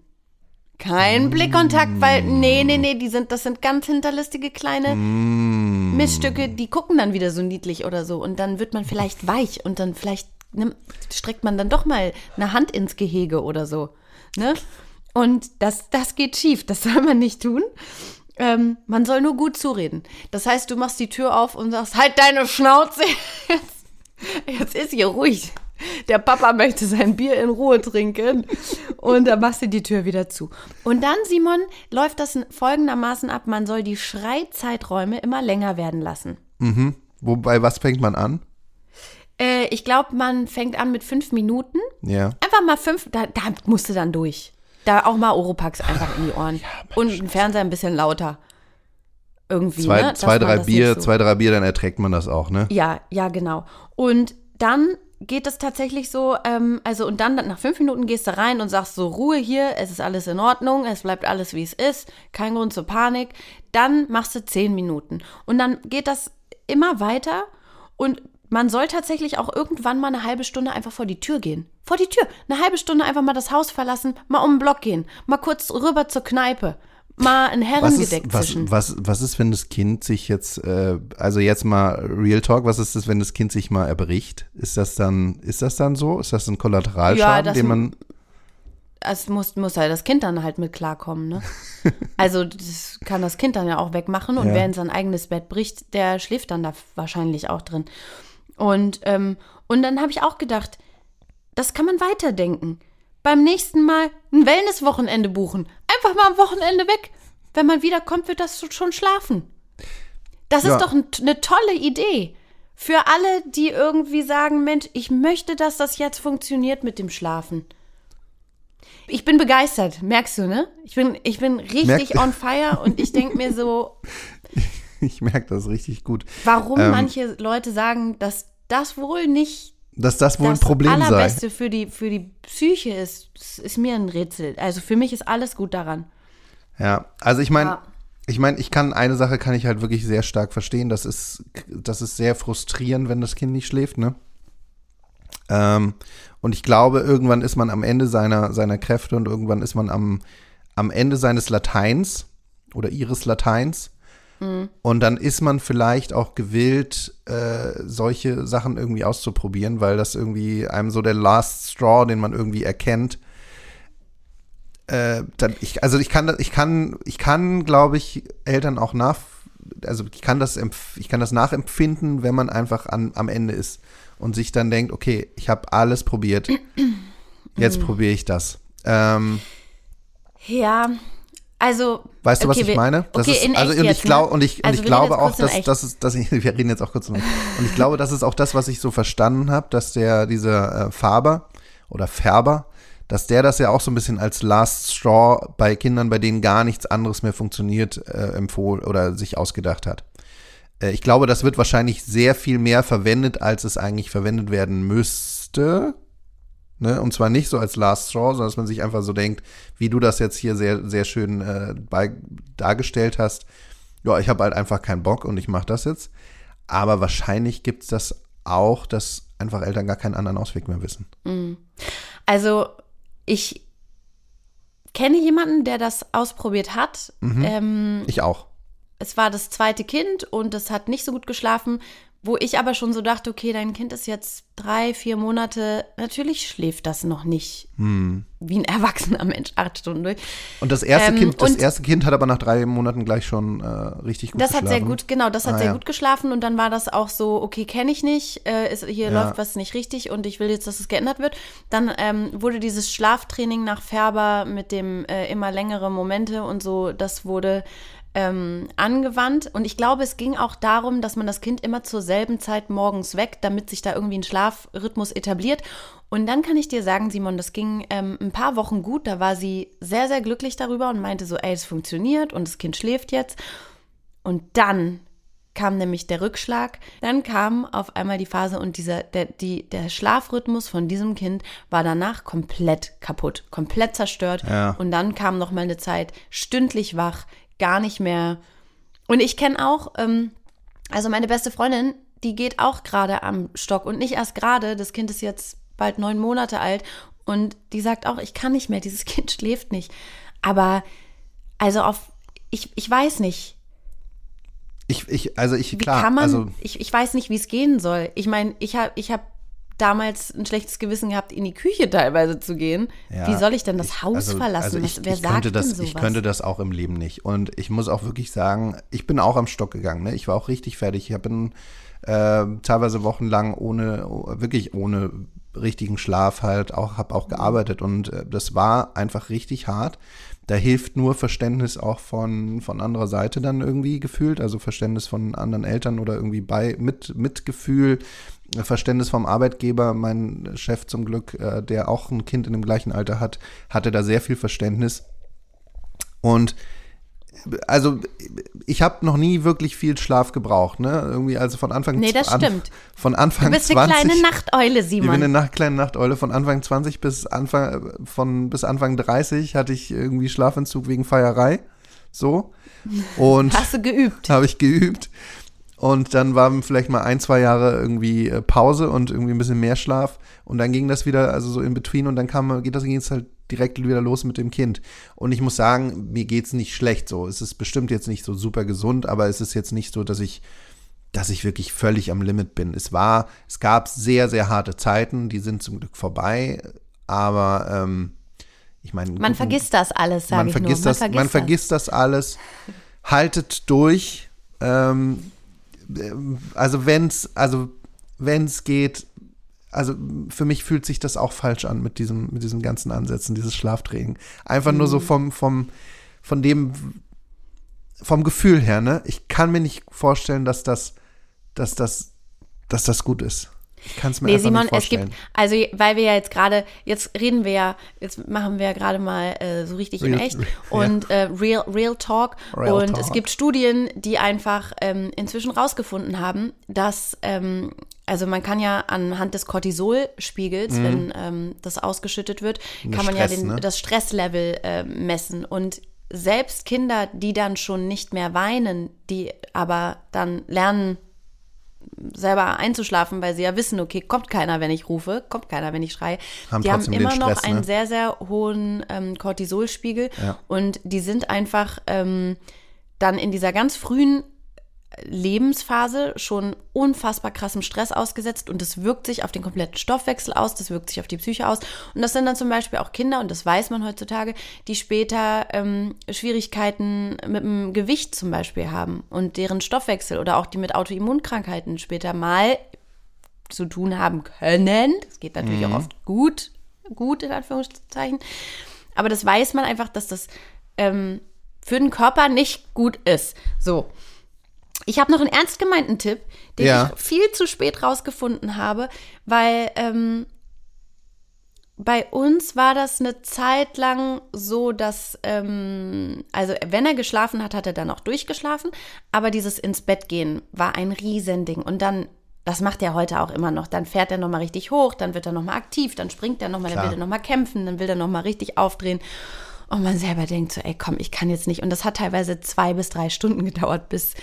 Kein Blickkontakt, weil, nee, nee, nee, die sind, das sind ganz hinterlistige kleine Missstücke, die gucken dann wieder so niedlich oder so und dann wird man vielleicht weich und dann vielleicht nimmt, streckt man dann doch mal eine Hand ins Gehege oder so, ne? Und das, das geht schief, das <laughs> soll man nicht tun. Ähm, man soll nur gut zureden. Das heißt, du machst die Tür auf und sagst, halt deine Schnauze. Jetzt, jetzt ist hier ruhig. Der Papa möchte sein Bier in Ruhe trinken. Und dann machst du die Tür wieder zu. Und dann, Simon, läuft das folgendermaßen ab. Man soll die Schreizeiträume immer länger werden lassen. Wobei, was fängt man an? Äh, ich glaube, man fängt an mit fünf Minuten. Ja. Einfach mal fünf, da, da musst du dann durch. Da auch mal Oropax einfach in die Ohren. und den Fernseher ein bisschen lauter. Irgendwie, Zwei, ne? Zwei drei das Bier, so- zwei, drei Bier, dann erträgt man das auch, ne? Ja, ja, genau. Und dann geht es tatsächlich so, ähm, also und dann nach fünf Minuten gehst du rein und sagst so, Ruhe hier, es ist alles in Ordnung, es bleibt alles wie es ist, kein Grund zur Panik. Dann machst du zehn Minuten. Und dann geht das immer weiter und man soll tatsächlich auch irgendwann mal eine halbe Stunde einfach vor die Tür gehen. Vor die Tür. Eine halbe Stunde einfach mal das Haus verlassen, mal um den Block gehen, mal kurz rüber zur Kneipe, mal ein Was Herrengedeck ist, was, was, was ist, wenn das Kind sich jetzt, äh, also jetzt mal Real Talk, was ist das, wenn das Kind sich mal erbricht? Ist das dann, ist das dann so? Ist das ein Kollateralschaden, Ja, das- den man, es muss, muss halt das Kind dann halt mit klarkommen, ne? <laughs> Also das kann das Kind dann ja auch wegmachen und Ja. wer in sein eigenes Bett bricht, der schläft dann da wahrscheinlich auch drin. Und, ähm, und dann habe ich auch gedacht, das kann man weiterdenken. Beim nächsten Mal ein Wellnesswochenende buchen. Einfach mal am Wochenende weg. Wenn man wiederkommt, wird das schon schlafen. Das Ja. ist doch ein, eine tolle Idee. Für alle, die irgendwie sagen, Mensch, ich möchte, dass das jetzt funktioniert mit dem Schlafen. Ich bin begeistert, merkst du, ne? Ich bin, ich bin richtig Merk- on fire und ich denke mir so, <laughs> <laughs> ich merke das richtig gut, warum Ähm. manche Leute sagen, dass das wohl nicht dass das wohl das ein Problem sei. Allerbeste für die, für die Psyche ist, ist mir ein Rätsel. Also für mich ist alles gut daran. Ja, also ich meine, Ja. ich meine, ich kann eine Sache kann ich halt wirklich sehr stark verstehen. Das ist, das ist sehr frustrierend, wenn das Kind nicht schläft, ne? Ähm, und ich glaube, irgendwann ist man am Ende seiner, seiner Kräfte und irgendwann ist man am, am Ende seines Lateins oder ihres Lateins. Und dann ist man vielleicht auch gewillt, äh, solche Sachen irgendwie auszuprobieren, weil das irgendwie einem so der Last Straw, den man irgendwie erkennt, äh, dann ich, also ich kann, ich kann, ich kann, glaube ich, Eltern auch nach, also ich kann das, ich kann das nachempfinden, wenn man einfach an, am Ende ist und sich dann denkt, okay, ich habe alles probiert, jetzt probiere ich das. Ähm, Ja, Also, Weißt du, was okay, ich wir- meine? Das okay, ist, also und ich glaube ne? und ich, und Also ich glaube auch, dass das ist, dass ich, <laughs> wir reden jetzt auch kurz um, und ich glaube, das ist auch das, was ich so verstanden habe, dass der dieser äh, Faber oder Färber, dass der das ja auch so ein bisschen als Last Straw bei Kindern, bei denen gar nichts anderes mehr funktioniert, äh, empfohlen oder sich ausgedacht hat. Äh, ich glaube, das wird wahrscheinlich sehr viel mehr verwendet, als es eigentlich verwendet werden müsste. Ne? Und zwar nicht so als Last Straw, sondern dass man sich einfach so denkt, wie du das jetzt hier sehr, sehr schön äh, bei, dargestellt hast. Ja, ich habe halt einfach keinen Bock und ich mache das jetzt. Aber wahrscheinlich gibt es das auch, dass einfach Eltern gar keinen anderen Ausweg mehr wissen. Also, ich kenne jemanden, der das ausprobiert hat. Mhm. Ähm, Ich auch. es war das zweite Kind und es hat nicht so gut geschlafen, wo ich aber schon so dachte, okay, dein Kind ist jetzt drei, vier Monate, natürlich schläft das noch nicht Hm. wie ein erwachsener Mensch acht Stunden durch. Und das erste Ähm, Kind, das erste Kind hat aber nach drei Monaten gleich schon äh, richtig gut Das geschlafen. hat sehr gut, genau, das hat Ah, sehr ja. gut geschlafen und dann war das auch so, okay, kenne ich nicht, äh, ist, hier Ja. läuft was nicht richtig und ich will jetzt, dass es geändert wird. Dann ähm, wurde dieses Schlaftraining nach Färber mit dem äh, immer längere Momente und so, das wurde ähm, angewandt. Und ich glaube, es ging auch darum, dass man das Kind immer zur selben Zeit morgens weckt, damit sich da irgendwie ein Schlafrhythmus etabliert. Und dann kann ich dir sagen, Simon, das ging ähm, ein paar Wochen gut. Da war sie sehr, sehr glücklich darüber und meinte so, ey, es funktioniert und das Kind schläft jetzt. Und dann kam nämlich der Rückschlag. Dann kam auf einmal die Phase und dieser, der, die, der Schlafrhythmus von diesem Kind war danach komplett kaputt, komplett zerstört. Ja. Und dann kam noch mal eine Zeit stündlich wach, gar nicht mehr. Und ich kenne auch, ähm, also meine beste Freundin, die geht auch gerade am Stock und nicht erst gerade. Das Kind ist jetzt bald neun Monate alt und die sagt auch, ich kann nicht mehr, dieses <laughs> Kind schläft nicht. Aber also auf, ich, ich weiß nicht. Ich, ich, also ich, Wie klar, kann man, also ich, ich weiß nicht, wie es gehen soll. Ich meine, ich habe ich hab damals ein schlechtes Gewissen gehabt, in die Küche teilweise zu gehen. Ja, wie soll ich denn das ich- Haus also, verlassen? Also ich, wer ich sagt könnte das, denn sowas? Ich könnte das auch im Leben nicht. Und ich muss auch wirklich sagen, ich bin auch am Stock gegangen. Ne? Ich war auch richtig fertig. Ich habe äh, teilweise wochenlang ohne, wirklich ohne richtigen Schlaf halt auch, habe auch gearbeitet. Und äh, das war einfach richtig hart. Da hilft nur Verständnis auch von, von anderer Seite dann irgendwie gefühlt, also Verständnis von anderen Eltern oder irgendwie bei mit Mitgefühl, Verständnis vom Arbeitgeber. Mein Chef zum Glück, äh, der auch ein Kind in dem gleichen Alter hat, hatte da sehr viel Verständnis. Und also ich habe noch nie wirklich viel Schlaf gebraucht, ne? Irgendwie also von Anfang Nee, das an, stimmt. Von Anfang Du bist eine 20 kleine Nachteule, ich bin Simon. eine Nacht, kleine Nachteule. Von Anfang 20 bis Anfang, von, bis Anfang 30 hatte ich irgendwie Schlafentzug wegen Feierei. So. Und Hast du geübt? <laughs> habe ich geübt. Und dann waren vielleicht mal ein, zwei Jahre irgendwie äh, Pause und irgendwie ein bisschen mehr Schlaf. Und dann ging das wieder, also so in between und dann kam, geht das ging es halt direkt wieder los mit dem Kind. Und ich muss sagen, mir geht's nicht schlecht so. Es ist bestimmt jetzt nicht so super gesund, aber es ist jetzt nicht so, dass ich, dass ich wirklich völlig am Limit bin. Es war, es gab sehr, sehr harte Zeiten, die sind zum Glück vorbei. Aber ähm, ich meine, Man vergisst das alles, sage man ich vergisst nur. das, man vergisst das alles. Haltet durch. Ähm, also wenn's, also wenn's geht, also für mich fühlt sich das auch falsch an mit diesem, mit diesen ganzen Ansätzen, dieses Schlaftraining. Einfach nur Mhm. so vom, vom, von dem, vom Gefühl her, ne? Ich kann mir nicht vorstellen, dass das, dass das, dass das gut ist. Ich kann es mir Nee, einfach Simon, nicht es vorstellen. gibt, also weil wir ja jetzt gerade, jetzt reden wir ja, jetzt machen wir ja gerade mal äh, so richtig in Real- echt <laughs> ja. und äh, Real, Real Talk. Real und Talk. es gibt Studien, die einfach ähm, inzwischen rausgefunden haben, dass, ähm, also man kann ja anhand des Cortisolspiegels, wenn ähm, das ausgeschüttet wird, Mhm. Der kann man Stress, ja den, ne? das Stresslevel äh, messen. Und selbst Kinder, die dann schon nicht mehr weinen, die aber dann lernen, selber einzuschlafen, weil sie ja wissen, okay, kommt keiner, wenn ich rufe, kommt keiner, wenn ich schreie. Haben die haben immer noch Stress, einen ne? sehr, sehr hohen ähm, Cortisolspiegel Ja. und die sind einfach ähm, dann in dieser ganz frühen Lebensphase schon unfassbar krassem Stress ausgesetzt und das wirkt sich auf den kompletten Stoffwechsel aus, das wirkt sich auf die Psyche aus. Und das sind dann zum Beispiel auch Kinder, und das weiß man heutzutage, die später ähm, Schwierigkeiten mit dem Gewicht zum Beispiel haben und deren Stoffwechsel oder auch die mit Autoimmunkrankheiten später mal zu tun haben können. Das geht natürlich auch oft gut, gut in Anführungszeichen. Aber das weiß man einfach, dass das ähm, für den Körper nicht gut ist. So. Ich habe noch einen ernst gemeinten Tipp, den Ja. ich viel zu spät rausgefunden habe, weil ähm, bei uns war das eine Zeit lang so, dass, ähm, also wenn er geschlafen hat, hat er dann auch durchgeschlafen, aber dieses ins Bett gehen war ein Riesending. Und dann, das macht er heute auch immer noch, dann fährt er nochmal richtig hoch, dann wird er nochmal aktiv, dann springt er nochmal, dann will er nochmal kämpfen, dann will er nochmal richtig aufdrehen. Und man selber denkt so, ey, komm, ich kann jetzt nicht. Und das hat teilweise zwei bis drei Stunden gedauert, bis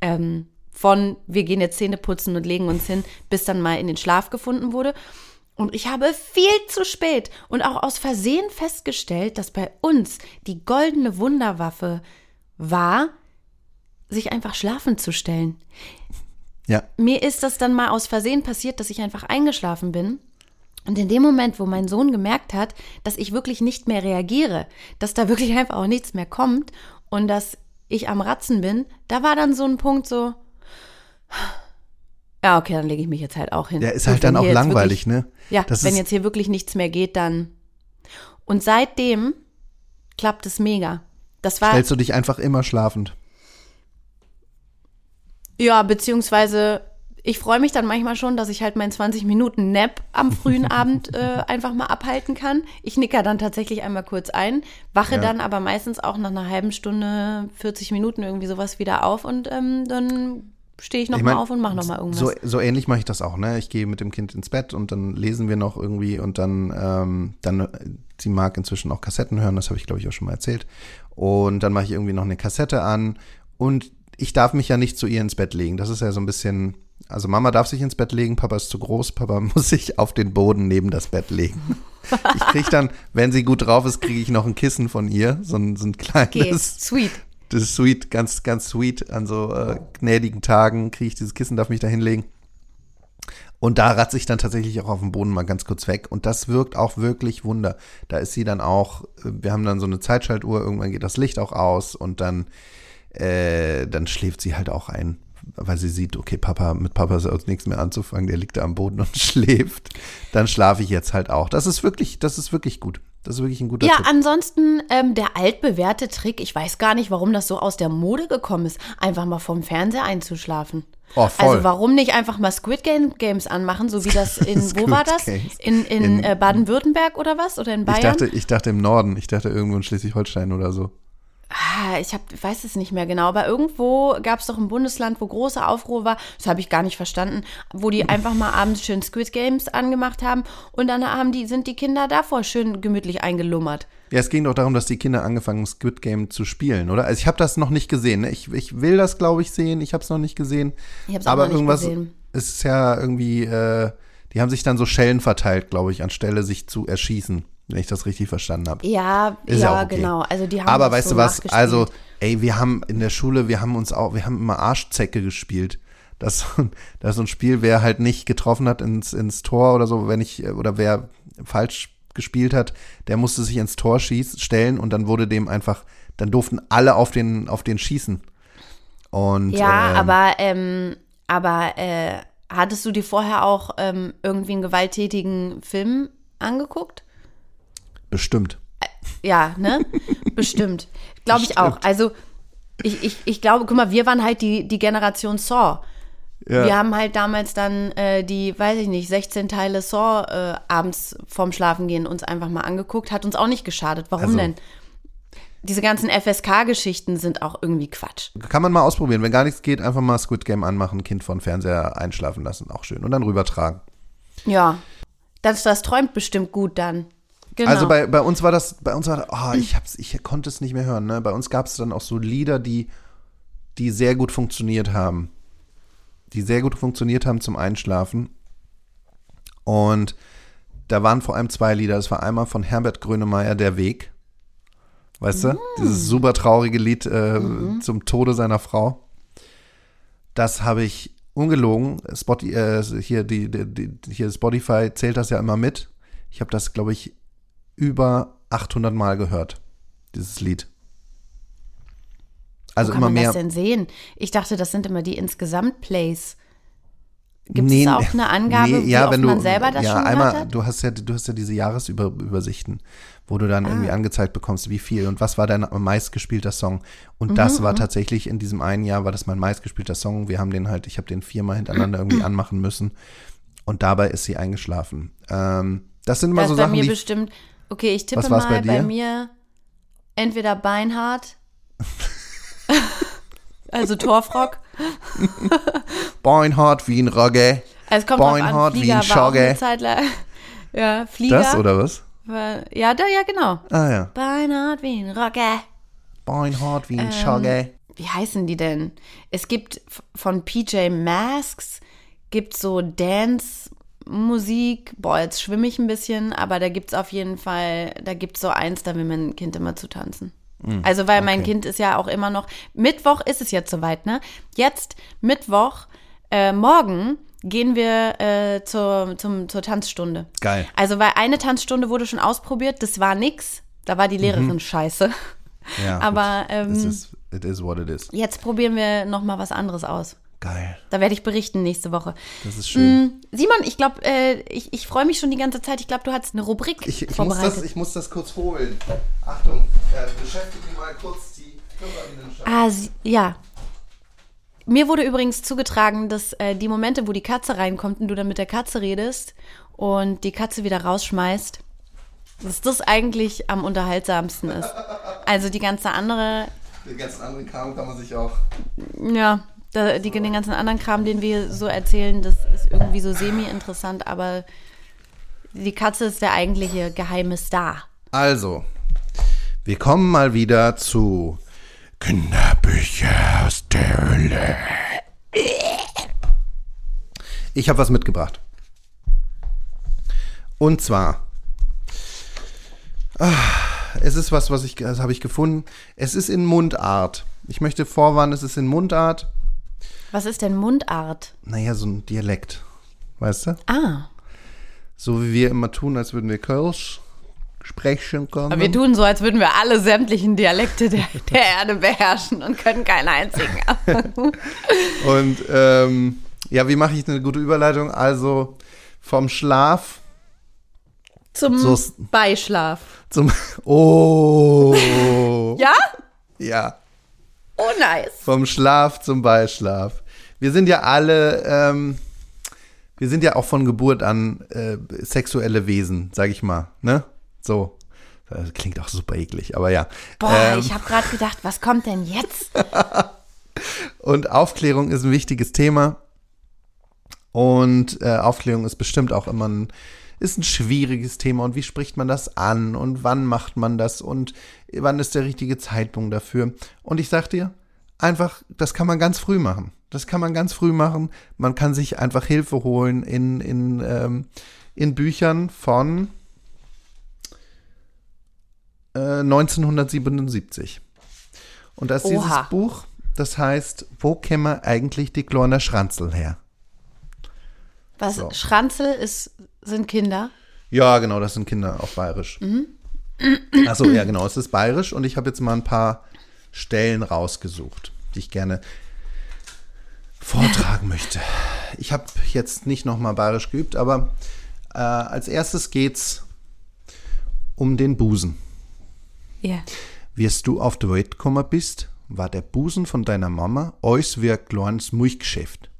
ähm, von wir gehen jetzt Zähne putzen und legen uns hin, bis dann mal in den Schlaf gefunden wurde. Und ich habe viel zu spät und auch aus Versehen festgestellt, dass bei uns die goldene Wunderwaffe war, sich einfach schlafen zu stellen. Ja. Mir ist das dann mal aus Versehen passiert, dass ich einfach eingeschlafen bin. Und in dem Moment, wo mein Sohn gemerkt hat, dass ich wirklich nicht mehr reagiere, dass da wirklich <laughs> einfach auch nichts mehr kommt und dass ich am Ratzen bin, da war dann so ein Punkt so, ja, okay, dann lege ich mich jetzt halt auch hin. Der ist halt dann auch langweilig, wirklich, ne? Ja, Das wenn jetzt hier wirklich nichts mehr geht, dann. Und seitdem klappt es mega. Das war. Stellst du dich einfach immer schlafend. Ja, beziehungsweise ich freue mich dann manchmal schon, dass ich halt meinen 20 Minuten Nap am frühen <laughs> Abend äh, einfach mal abhalten kann. Ich nicker dann tatsächlich einmal kurz ein, wache Ja. dann aber meistens auch nach einer halben Stunde, 40 Minuten irgendwie sowas wieder auf und ähm, dann stehe ich Ich nochmal mein, auf und mache nochmal irgendwas. So, so ähnlich mache ich das auch, ne? Ich gehe mit dem Kind ins Bett und dann lesen wir noch irgendwie und dann, ähm, dann, äh, sie mag inzwischen auch Kassetten hören, das habe ich, glaube ich, auch schon mal erzählt. Und dann mache ich irgendwie noch eine Kassette an und ich darf mich ja nicht zu ihr ins Bett legen. Das ist ja so ein bisschen, also Mama darf sich ins Bett legen, Papa ist zu groß, Papa <laughs> muss sich auf den Boden neben das Bett legen. Ich kriege dann, wenn sie gut drauf ist, kriege ich noch ein Kissen von ihr, so ein, so ein kleines. okay, sweet. Das ist sweet, ganz, ganz sweet. An so äh, gnädigen Tagen kriege ich dieses Kissen, darf mich da hinlegen. Und da ratze ich dann tatsächlich auch auf dem Boden mal ganz kurz weg. Und das wirkt auch wirklich Wunder. Da ist sie dann auch, äh, wir haben dann so eine Zeitschaltuhr, irgendwann geht das Licht auch aus und dann, äh, dann schläft sie halt auch ein. Weil sie sieht, okay, Papa, mit Papa ist aus nichts mehr anzufangen, der liegt da am Boden und <laughs> schläft. Dann schlafe ich jetzt halt auch. Das ist wirklich, das ist wirklich gut. Das ist wirklich ein guter Ja, Tipp. ansonsten ähm, der altbewährte Trick, ich weiß gar nicht, warum das so aus der Mode gekommen ist, einfach mal vorm Fernseher einzuschlafen. Oh, voll. Also warum nicht einfach mal Squid Game Games anmachen, so wie das <laughs> in, wo war das? Games. In, in, In- äh, Baden-Württemberg oder was? Oder in Bayern? Ich dachte, ich dachte im Norden. Ich dachte irgendwo in Schleswig-Holstein oder so. Ah, ich hab, weiß es nicht mehr genau, aber irgendwo gab es doch ein Bundesland, wo große Aufruhr war, das habe ich gar nicht verstanden, wo die einfach mal abends schön Squid Games angemacht haben und dann haben die, sind die Kinder davor schön gemütlich eingelummert. Ja, es ging doch darum, dass die Kinder angefangen haben, Squid Game zu spielen, oder? Also ich habe das noch nicht gesehen. Ne? Ich, ich will das, glaube ich, sehen. Ich habe es noch nicht gesehen. Ich hab's auch Aber noch nicht irgendwas gesehen. es ist ja irgendwie, äh, die haben sich dann so Schellen verteilt, glaube ich, anstelle sich zu erschießen, wenn ich das richtig verstanden habe. Ja, Ist ja, ja okay. genau. Also die haben Aber weißt so du was? Also, ey, wir haben in der Schule, wir haben uns auch, wir haben immer Arschzecke gespielt. Das, ist so ein- das ist so ein Spiel, wer halt nicht getroffen hat ins, ins Tor oder so, wenn ich, oder wer falsch gespielt hat, der musste sich ins Tor schießen, stellen und dann wurde dem einfach, dann durften alle auf den, auf den schießen. Und, Ja, ähm, aber, ähm, aber äh, hattest du dir vorher auch ähm, irgendwie einen gewalttätigen Film angeguckt? Bestimmt. Ja, ne? Bestimmt. Glaube ich auch. Also, ich, ich, ich glaube, guck mal, wir waren halt die, die Generation Saw. Ja. Wir haben halt damals dann äh, die, weiß ich nicht, 16 Teile Saw äh, abends vorm Schlafengehen uns einfach mal angeguckt. Hat uns auch nicht geschadet. Warum Also- denn? Diese ganzen FSK-Geschichten sind auch irgendwie Quatsch. Kann man mal ausprobieren. Wenn gar nichts geht, einfach mal Squid Game anmachen, Kind von Fernseher einschlafen lassen, auch schön. Und dann rübertragen. Ja. Das, das träumt bestimmt gut dann. Genau. Also bei, bei uns war das, bei uns war, oh, ich hab's, ich konnte es nicht mehr hören. Ne? Bei uns gab es dann auch so Lieder, die, die sehr gut funktioniert haben, die sehr gut funktioniert haben zum Einschlafen. Und da waren vor allem zwei Lieder. Das war einmal von Herbert Grönemeyer, Der Weg. Weißt du? Dieses super traurige Lied äh, zum Tode seiner Frau. Das habe ich ungelogen. Spotify, äh, hier, die, die, die, hier Spotify zählt das ja immer mit. Ich habe das, glaube ich, über 800 Mal gehört, dieses Lied. Also Wo kann immer man mehr. das denn sehen? Ich dachte, das sind immer die insgesamt Plays. Gibt es auch eine Angabe, wie ja, oft wenn du, man selber das ja, schon einmal, hat? du hast ja, du hast ja diese Jahresübersichten, wo du dann Ah. irgendwie angezeigt bekommst, wie viel und was war dein meistgespielter Song. Und Mhm, das war tatsächlich in diesem einen Jahr war das mein meistgespielter Song. Wir haben den halt, ich habe den viermal hintereinander irgendwie <clears throat> anmachen müssen. Und dabei ist sie eingeschlafen. Ähm, das sind immer Das so ist bei Sachen, mir die bestimmt, okay, ich tippe mal bei dir? mir entweder Beinhardt, <laughs> also Torfrock. <laughs> Beinhard wie ein Rogge. Also es kommt drauf an, Beinhardt wie ein Schogge. <laughs> Ja, Flieger. Das oder was? ja, da, ja, genau. Ah ja. Beinhardt wie ein Rogge. Beinhard wie ein Ähm, Schogge. Wie heißen die denn? Es gibt von PJ Masks, gibt so Dance-Musik. Boah, jetzt schwimme ich ein bisschen, aber da gibt's auf jeden Fall, da gibt's so eins, da will mein Kind immer zu tanzen. Also, weil mein okay. Kind ist ja auch immer noch, Mittwoch ist es jetzt soweit, ne? Jetzt, Mittwoch, äh, morgen gehen wir äh, zur, zum, zur Tanzstunde. Geil. Also, weil eine Tanzstunde wurde schon ausprobiert, das war nix. Da war die Lehrerin scheiße. Ja, <laughs> aber, ähm, is, it is what it is. Jetzt probieren wir noch mal was anderes aus. Geil. Da werde ich berichten nächste Woche. Das ist schön. Mm, Simon, ich glaube, äh, ich, ich freue mich schon die ganze Zeit. Ich glaube, du hast eine Rubrik Ich, ich, muss vorbereitet. das, ich muss das kurz holen. Achtung, äh, beschäftige mal kurz die Hörerinnenschaft. ah, sie- ja. Mir wurde übrigens zugetragen, dass äh, die Momente, wo die Katze reinkommt und du dann mit der Katze redest und die Katze wieder rausschmeißt, dass das eigentlich am unterhaltsamsten ist. Also die ganze andere, Den ganzen anderen Kram kann man sich auch. ja, da, die, den ganzen anderen Kram, den wir so erzählen, das ist irgendwie so semi-interessant, aber die Katze ist der eigentliche geheime Star. Also, wir kommen mal wieder zu Kinderbücher aus der Hölle. Ich habe was mitgebracht. Und zwar, ah, es ist was, was ich, das habe ich gefunden. Es ist in Mundart. Ich möchte vorwarnen, es ist in Mundart. Was ist denn Mundart? Naja, so ein Dialekt. Weißt du? Ah, So wie wir immer tun, als würden wir Kölsch sprechen können. aber wir tun so, als würden wir alle sämtlichen Dialekte der, <laughs> der Erde beherrschen und können keinen einzigen. <laughs> Und ähm, ja, wie mache ich eine gute Überleitung? Also vom Schlaf Zum So Beischlaf. zum <laughs> Oh. Ja? Ja, Oh, nice. vom Schlaf zum Beischlaf. Wir sind ja alle, ähm, wir sind ja auch von Geburt an äh, sexuelle Wesen, sag ich mal, ne? So. Das klingt auch super eklig, aber ja. Boah, Ähm, ich habe gerade gedacht, was kommt denn jetzt? <laughs> Und Aufklärung ist ein wichtiges Thema. Und äh, Aufklärung ist bestimmt auch immer ein, ist ein schwieriges Thema. Und wie spricht man das an? Und wann macht man das? Und wann ist der richtige Zeitpunkt dafür? Und ich sag dir, einfach, das kann man ganz früh machen. Das kann man ganz früh machen. Man kann sich einfach Hilfe holen in, in, ähm, in Büchern von äh, 1977. Und da ist dieses Oha. Buch, das heißt, wo käme eigentlich die kleine Schranzel her? Was? So. Schranzel ist, sind Kinder. Ja, genau, das sind Kinder auf Bayerisch. Achso, ja, genau, es ist Bayerisch und ich habe jetzt mal ein paar Stellen rausgesucht, die ich gerne vortragen möchte. Ich habe jetzt nicht nochmal Bayerisch geübt, aber äh, als erstes geht's um den Busen. Ja. Wirst du auf die Welt gekommen bist, war der Busen von deiner Mama alles wie ein kleines Milchgeschäft.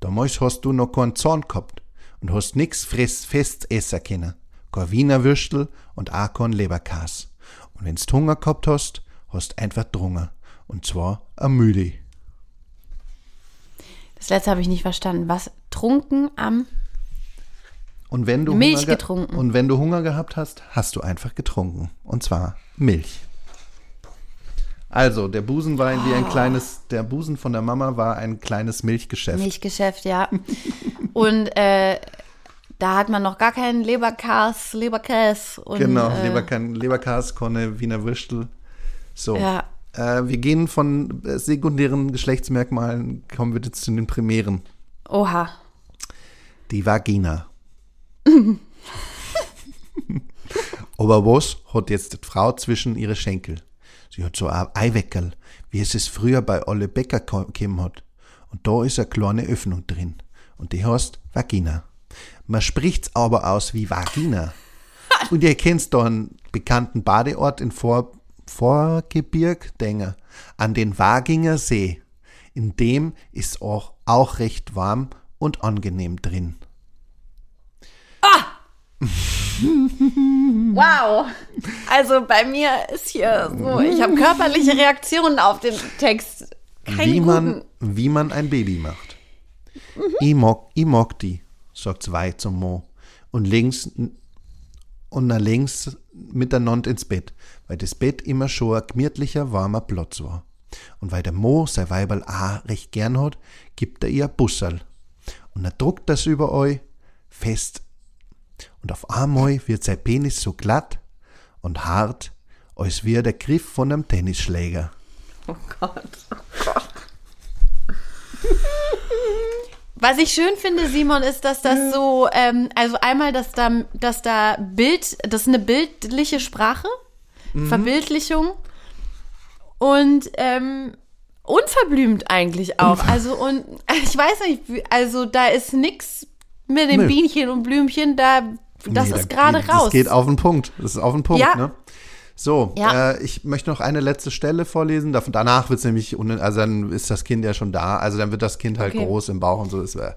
Damals hast du noch keinen Zahn gehabt und hast nix fress fest essen können. Kein Wiener Würstel und auch kein Leberkas. Und wenn's Hunger gehabt hast, hast einfach drungen. Und zwar am Müde. Das letzte habe ich nicht verstanden. Was? Trunken am. Und wenn du Milch Hunger ge- getrunken. Und wenn du Hunger gehabt hast, hast du einfach getrunken. Und zwar Milch. Also, der Busen war wie Ah. ein kleines, der Busen von der Mama war ein kleines Milchgeschäft. Milchgeschäft, ja. Und äh, da hat man noch gar keinen Leberkas, Leberkäse. Und, Genau, äh, Leberkan, Leberkas, Konne, Wiener Würstel. So. Ja. Äh, wir gehen von äh, sekundären Geschlechtsmerkmalen, kommen wir jetzt zu den primären. Oha. Die Vagina. <laughs> Aber was hat jetzt die Frau zwischen ihre Schenkel? Sie hat so ein Eiweckerl, wie es es früher bei Olle Bäcker gegeben hat. Und da ist eine kleine Öffnung drin. Und die heißt Vagina. Man spricht's aber aus wie Vagina. <laughs> Und ihr kennt da einen bekannten Badeort in Vor Vorgebirg, Denker, an den Waginger See. In dem ist auch, auch recht warm und angenehm drin. <laughs> Wow. Also bei mir ist hier so, ich habe körperliche Reaktionen auf den Text. Keine wie, man, guten. wie man ein Baby macht. Ich, mag, ich mag die, sagt zwei zum Mo. Und links und nach links miteinander ins Bett, weil das Bett immer schon ein gemütlicher, warmer Platz war. Und weil der Mo sein Weiberl auch recht gern hat, gibt er ihr ein Busserl. Und er druckt das über euch fest. Und auf einmal wird sein Penis so glatt und hart, als wäre der Griff von einem Tennisschläger. Oh Gott. <laughs> <laughs> Was ich schön finde, Simon, ist, dass das so, ähm, also einmal, dass da, dass da Bild, das ist eine bildliche Sprache, Verbildlichung und ähm, unverblümt eigentlich auch. Also und <laughs> ich weiß nicht, also da ist nix mit dem Nö. Bienchen und Blümchen, da das Nee, ist da- gerade raus. Das geht auf den Punkt. Das ist auf den Punkt, Ja. ne? So, Ja. äh, ich möchte noch eine letzte Stelle vorlesen. Danach wird es nämlich, also dann ist das Kind ja schon da. Also dann wird das Kind halt Okay. groß im Bauch und so. Das wär,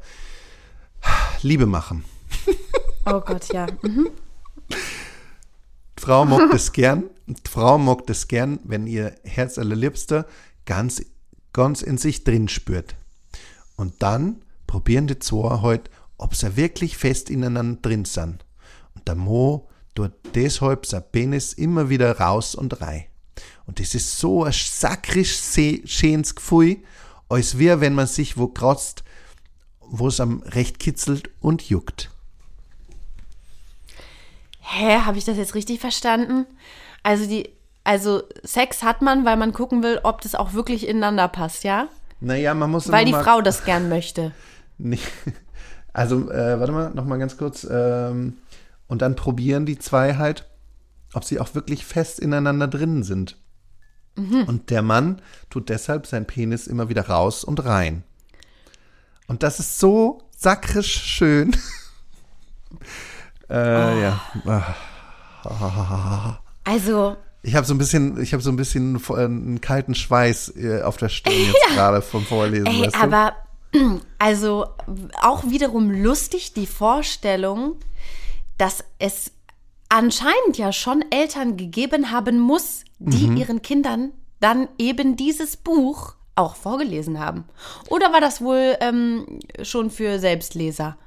Liebe machen. <laughs> oh Gott, ja. Mhm. Frau mag das gern. Frau mag das gern, wenn ihr Herz allerliebster ganz, ganz in sich drin spürt. Und dann probieren die zwei heute, ob sie wirklich fest ineinander drin sind. Und der Mo tut deshalb sein Penis immer wieder raus und rein. Und das ist so ein sakrisch schönes Gefühl, als wäre, wenn man sich wo kratzt, wo es am recht kitzelt und juckt. Hä, habe ich das jetzt richtig verstanden? Also die, also Sex hat man, weil man gucken will, ob das auch wirklich ineinander passt, ja? Naja, man muss Weil die Frau das gern möchte. <laughs> Nee. Also, äh, warte mal, noch mal ganz kurz. Ähm, und dann probieren die zwei halt, ob sie auch wirklich fest ineinander drin sind. Und der Mann tut deshalb sein Penis immer wieder raus und rein. Und das ist so sakrisch schön. <laughs> äh, ja. Also, Ich habe so ein bisschen, ich habe so ein bisschen äh, einen kalten Schweiß äh, auf der Stirn jetzt <laughs> gerade vom Vorlesen. ey, aber <clears throat> also auch wiederum lustig die Vorstellung, dass es anscheinend ja schon Eltern gegeben haben muss, die Mhm. ihren Kindern dann eben dieses Buch auch vorgelesen haben. Oder war das wohl ähm, schon für Selbstleser?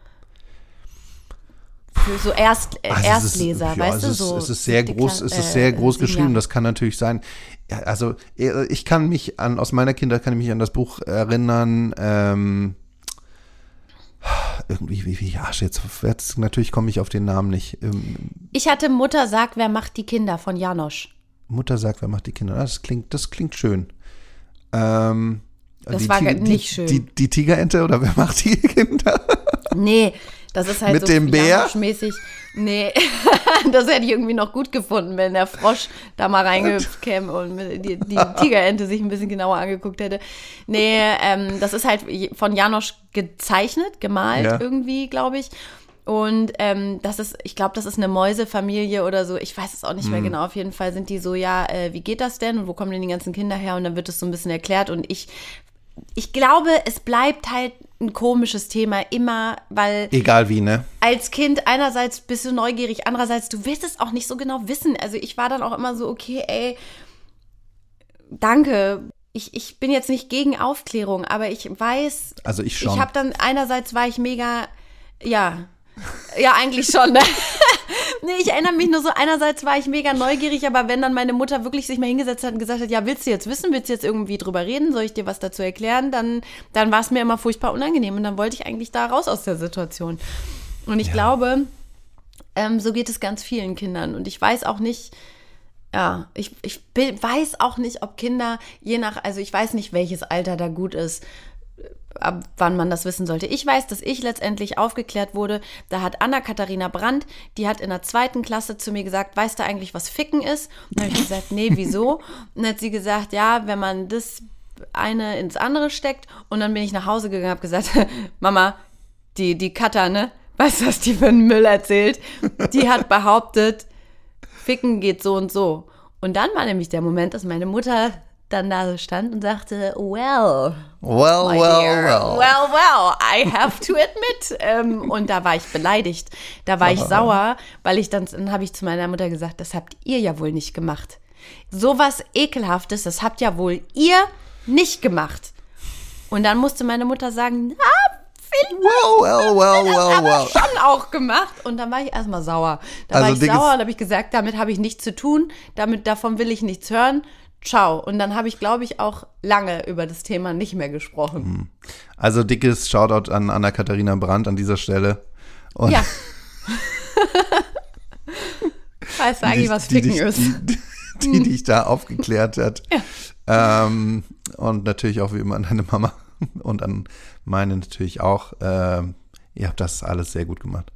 Für so Erst, äh, Also Erstleser, es ist, ja, weißt es du ist, so. Es ist sehr groß, es ist äh, sehr groß sieben geschrieben, das kann natürlich sein. Ja, also äh, ich kann mich an, aus meiner Kindheit kann ich mich an das Buch erinnern, ähm, irgendwie, wie, wie, ja, jetzt, jetzt natürlich komme ich auf den Namen nicht. Ähm, Ich hatte Mutter sagt, wer macht die Kinder von Janosch. Mutter sagt, wer macht die Kinder? Ah, Das klingt, das klingt schön. Ähm, Das war Tiger- nicht die, schön. Die, die Tigerente oder wer macht die <laughs> Kinder? Nee, das ist halt Mit so dem Bär? mäßig. Nee, <laughs> das hätte ich irgendwie noch gut gefunden, wenn der Frosch da mal reingehüpft <laughs> käme und die, die Tigerente sich ein bisschen genauer angeguckt hätte. Nee, ähm, das ist halt von Janosch gezeichnet, gemalt Ja. irgendwie, glaube ich. Und ähm, das ist, ich glaube, das ist eine Mäusefamilie oder so. Ich weiß es auch nicht Mhm. mehr genau. Auf jeden Fall sind die so, ja, äh, wie geht das denn und wo kommen denn die ganzen Kinder her? Und dann wird es so ein bisschen erklärt. Und ich, ich glaube, es bleibt halt ein komisches Thema immer, weil Egal wie, ne? als Kind einerseits bist du neugierig, andererseits du willst es auch nicht so genau wissen. Also ich war dann auch immer so, okay, ey, danke. Ich, ich bin jetzt nicht gegen Aufklärung, aber ich weiß, Also ich schon. ich habe dann einerseits war ich mega, ja, ja eigentlich schon. Ne? <laughs> nee, ich erinnere mich nur so, einerseits war ich mega neugierig, aber wenn dann meine Mutter wirklich sich mal hingesetzt hat und gesagt hat, ja, willst du jetzt wissen, willst du jetzt irgendwie drüber reden, soll ich dir was dazu erklären, dann, dann war es mir immer furchtbar unangenehm und dann wollte ich eigentlich da raus aus der Situation. Und ich glaube, ähm, so geht es ganz vielen Kindern. Und ich weiß auch nicht, ja, ich, ich bin, weiß auch nicht, ob Kinder, je nach, also ich weiß nicht, welches Alter da gut ist, ab wann man das wissen sollte. Ich weiß, dass ich letztendlich aufgeklärt wurde. Da hat Anna-Katharina Brandt, die hat in der zweiten Klasse zu mir gesagt, weißt du eigentlich, was Ficken ist? Und dann habe ich gesagt, nee, wieso? Und dann hat sie gesagt, ja, wenn man das eine ins andere steckt. Und dann bin ich nach Hause gegangen habe gesagt, <laughs> Mama, die, die Cutter, ne? Weißt du, was die für einen Müll erzählt? Die hat behauptet, Ficken geht so und so. Und dann war nämlich der Moment, dass meine Mutter dann da so stand und sagte, well, Well, well, dear, well. well, well, I have to admit. ähm, und da war ich beleidigt. Da war ich sauer, weil ich dann, dann habe ich zu meiner Mutter gesagt, das habt ihr ja wohl nicht gemacht. Sowas ekelhaftes, das habt ja wohl ihr nicht gemacht. Und dann musste meine Mutter sagen, ah, Philipp, Well, well, well, well, schon auch gemacht. Und dann war ich erstmal sauer. Da Also war ich sauer und habe ich gesagt, damit habe ich nichts zu tun, damit davon will ich nichts hören. Ciao. Und dann habe ich, glaube ich, auch lange über das Thema nicht mehr gesprochen. Also dickes Shoutout an Anna-Katharina Brandt an dieser Stelle. Und Ja. <laughs> weißt du eigentlich, was die, Ficken ist? Die, die, die dich da aufgeklärt hat. Ähm, und natürlich auch wie immer an deine Mama und an meine natürlich auch. Ähm, ihr habt das alles sehr gut gemacht.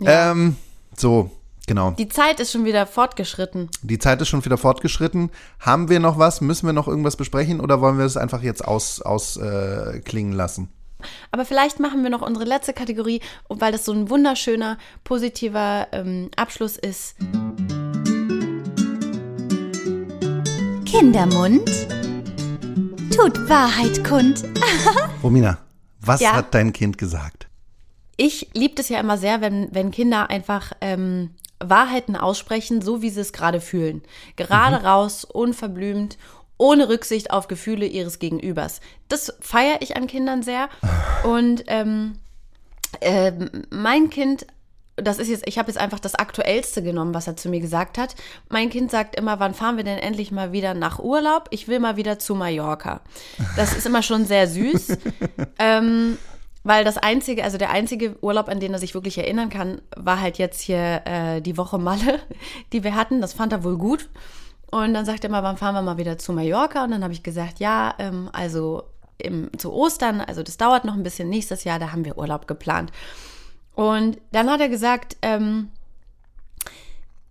Ähm, so, genau. Die Zeit ist schon wieder fortgeschritten. Die Zeit ist schon wieder fortgeschritten. Haben wir noch was? Müssen wir noch irgendwas besprechen oder wollen wir es einfach jetzt ausklingen aus, äh, klingen lassen? Aber vielleicht machen wir noch unsere letzte Kategorie, weil das so ein wunderschöner, positiver ähm, Abschluss ist. Kindermund tut Wahrheit kund. <laughs> Romina, was Ja? hat dein Kind gesagt? Ich liebe es ja immer sehr, wenn, wenn Kinder einfach ähm, Wahrheiten aussprechen, so wie sie es gerade fühlen. Gerade raus, unverblümt, ohne Rücksicht auf Gefühle ihres Gegenübers. Das feiere ich an Kindern sehr. <sighs> Und ähm, ähm, mein Kind, das ist jetzt, ich habe jetzt einfach das Aktuellste genommen, was er zu mir gesagt hat. Mein Kind sagt immer, wann fahren wir denn endlich mal wieder nach Urlaub? Ich will mal wieder zu Mallorca. Das ist immer schon sehr süß. <laughs> ähm, weil das einzige, also der einzige Urlaub, an den er sich wirklich erinnern kann, war halt jetzt hier äh, die Woche Malle, <laughs> die wir hatten. Das fand er wohl gut. Und dann sagt er mal, wann fahren wir mal wieder zu Mallorca? Und dann habe ich gesagt, ja, ähm, also im, zu Ostern, also das dauert noch ein bisschen nächstes Jahr, da haben wir Urlaub geplant. Und dann hat er gesagt, ähm,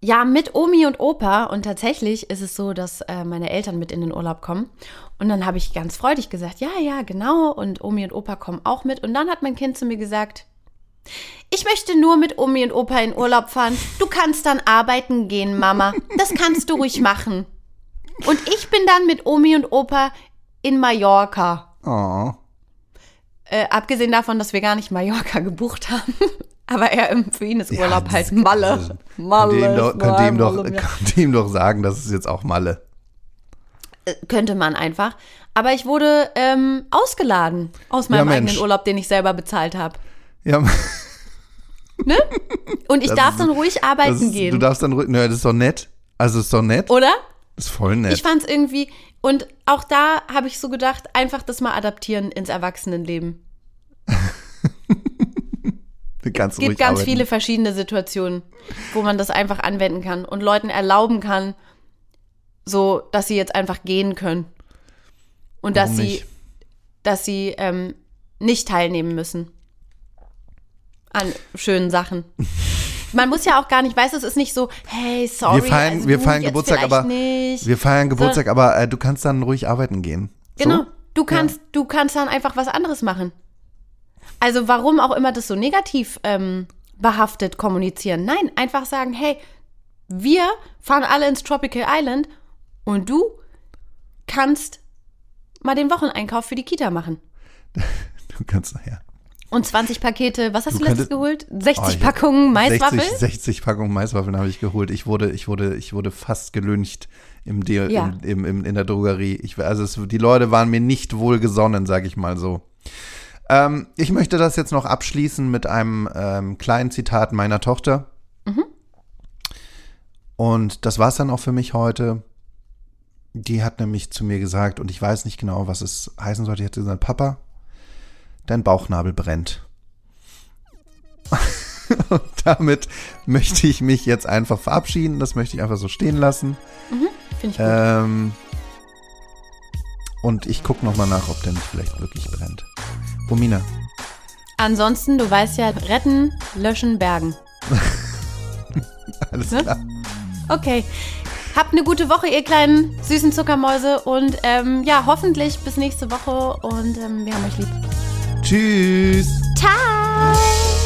ja, mit Omi und Opa. Und tatsächlich ist es so, dass äh, meine Eltern mit in den Urlaub kommen. Und dann habe ich ganz freudig gesagt, ja, ja, genau. Und Omi und Opa kommen auch mit. Und dann hat mein Kind zu mir gesagt, ich möchte nur mit Omi und Opa in Urlaub fahren. Du kannst dann arbeiten gehen, Mama. Das kannst du ruhig machen. Und ich bin dann mit Omi und Opa in Mallorca. Oh. Äh, abgesehen davon, dass wir gar nicht Mallorca gebucht haben. <laughs> Aber er, für ihn ist Ja, Urlaub das- halt Malle. Malle. Könnt ihr ihm doch, ist könnt ihr ihm doch, Malle, ja. könnt ihr ihm doch sagen, das ist jetzt auch Malle. Äh, Könnte man einfach. Aber ich wurde ähm, ausgeladen aus meinem Mensch. eigenen Urlaub, den ich selber bezahlt habe. Ja, <laughs> Und ich Das darf ist- dann ruhig arbeiten ist, gehen. du darfst dann, ruhig- nö, das ist doch nett. Also ist doch nett. oder? Das ist voll nett. Ich fand es irgendwie. Und auch da habe ich so gedacht, einfach das mal adaptieren ins Erwachsenenleben. <laughs> Kannst Es gibt ganz arbeiten. viele verschiedene Situationen, wo man das einfach anwenden kann und Leuten erlauben kann, so dass sie jetzt einfach gehen können. Und dass Warum sie, nicht? dass sie ähm, nicht teilnehmen müssen an schönen Sachen. <laughs> Man muss ja auch gar nicht, weißt du, es ist nicht so, hey, sorry, wir feiern, also wir gut, feiern Geburtstag, aber nicht. wir feiern Geburtstag, aber äh, du kannst dann ruhig arbeiten gehen. Genau. So? Du kannst, du kannst dann einfach was anderes machen. Also warum auch immer das so negativ ähm, behaftet kommunizieren. Nein, einfach sagen, hey, wir fahren alle ins Tropical Island und du kannst mal den Wocheneinkauf für die Kita machen. <laughs> Du kannst nachher. Und 20 Pakete, was hast Du du, letztes geholt? 60 Oh, Packungen Maiswaffel? 60, 60 Packungen Maiswaffeln habe ich geholt. Ich wurde, ich wurde, ich wurde fast gelüncht im, De Ja. im, im, in der Drogerie. Ich, also es, die Leute waren mir nicht wohlgesonnen, sage ich mal so. Ähm, ich möchte das jetzt noch abschließen mit einem ähm, kleinen Zitat meiner Tochter. Und das war es dann auch für mich heute. Die hat nämlich zu mir gesagt, und ich weiß nicht genau, was es heißen sollte. Die hat gesagt, Papa, dein Bauchnabel brennt. <laughs> und damit möchte ich mich jetzt einfach verabschieden. Das möchte ich einfach so stehen lassen. Finde ich gut. Ähm, und ich gucke nochmal nach, ob der nicht vielleicht wirklich brennt. Romina, Ansonsten, du weißt ja, retten, löschen, bergen. <laughs> alles Ne? klar. Okay. Habt eine gute Woche, ihr kleinen süßen Zuckermäuse. Und ähm, ja, hoffentlich bis nächste Woche. Und ähm, wir haben euch lieb. Tschüss. Ciao.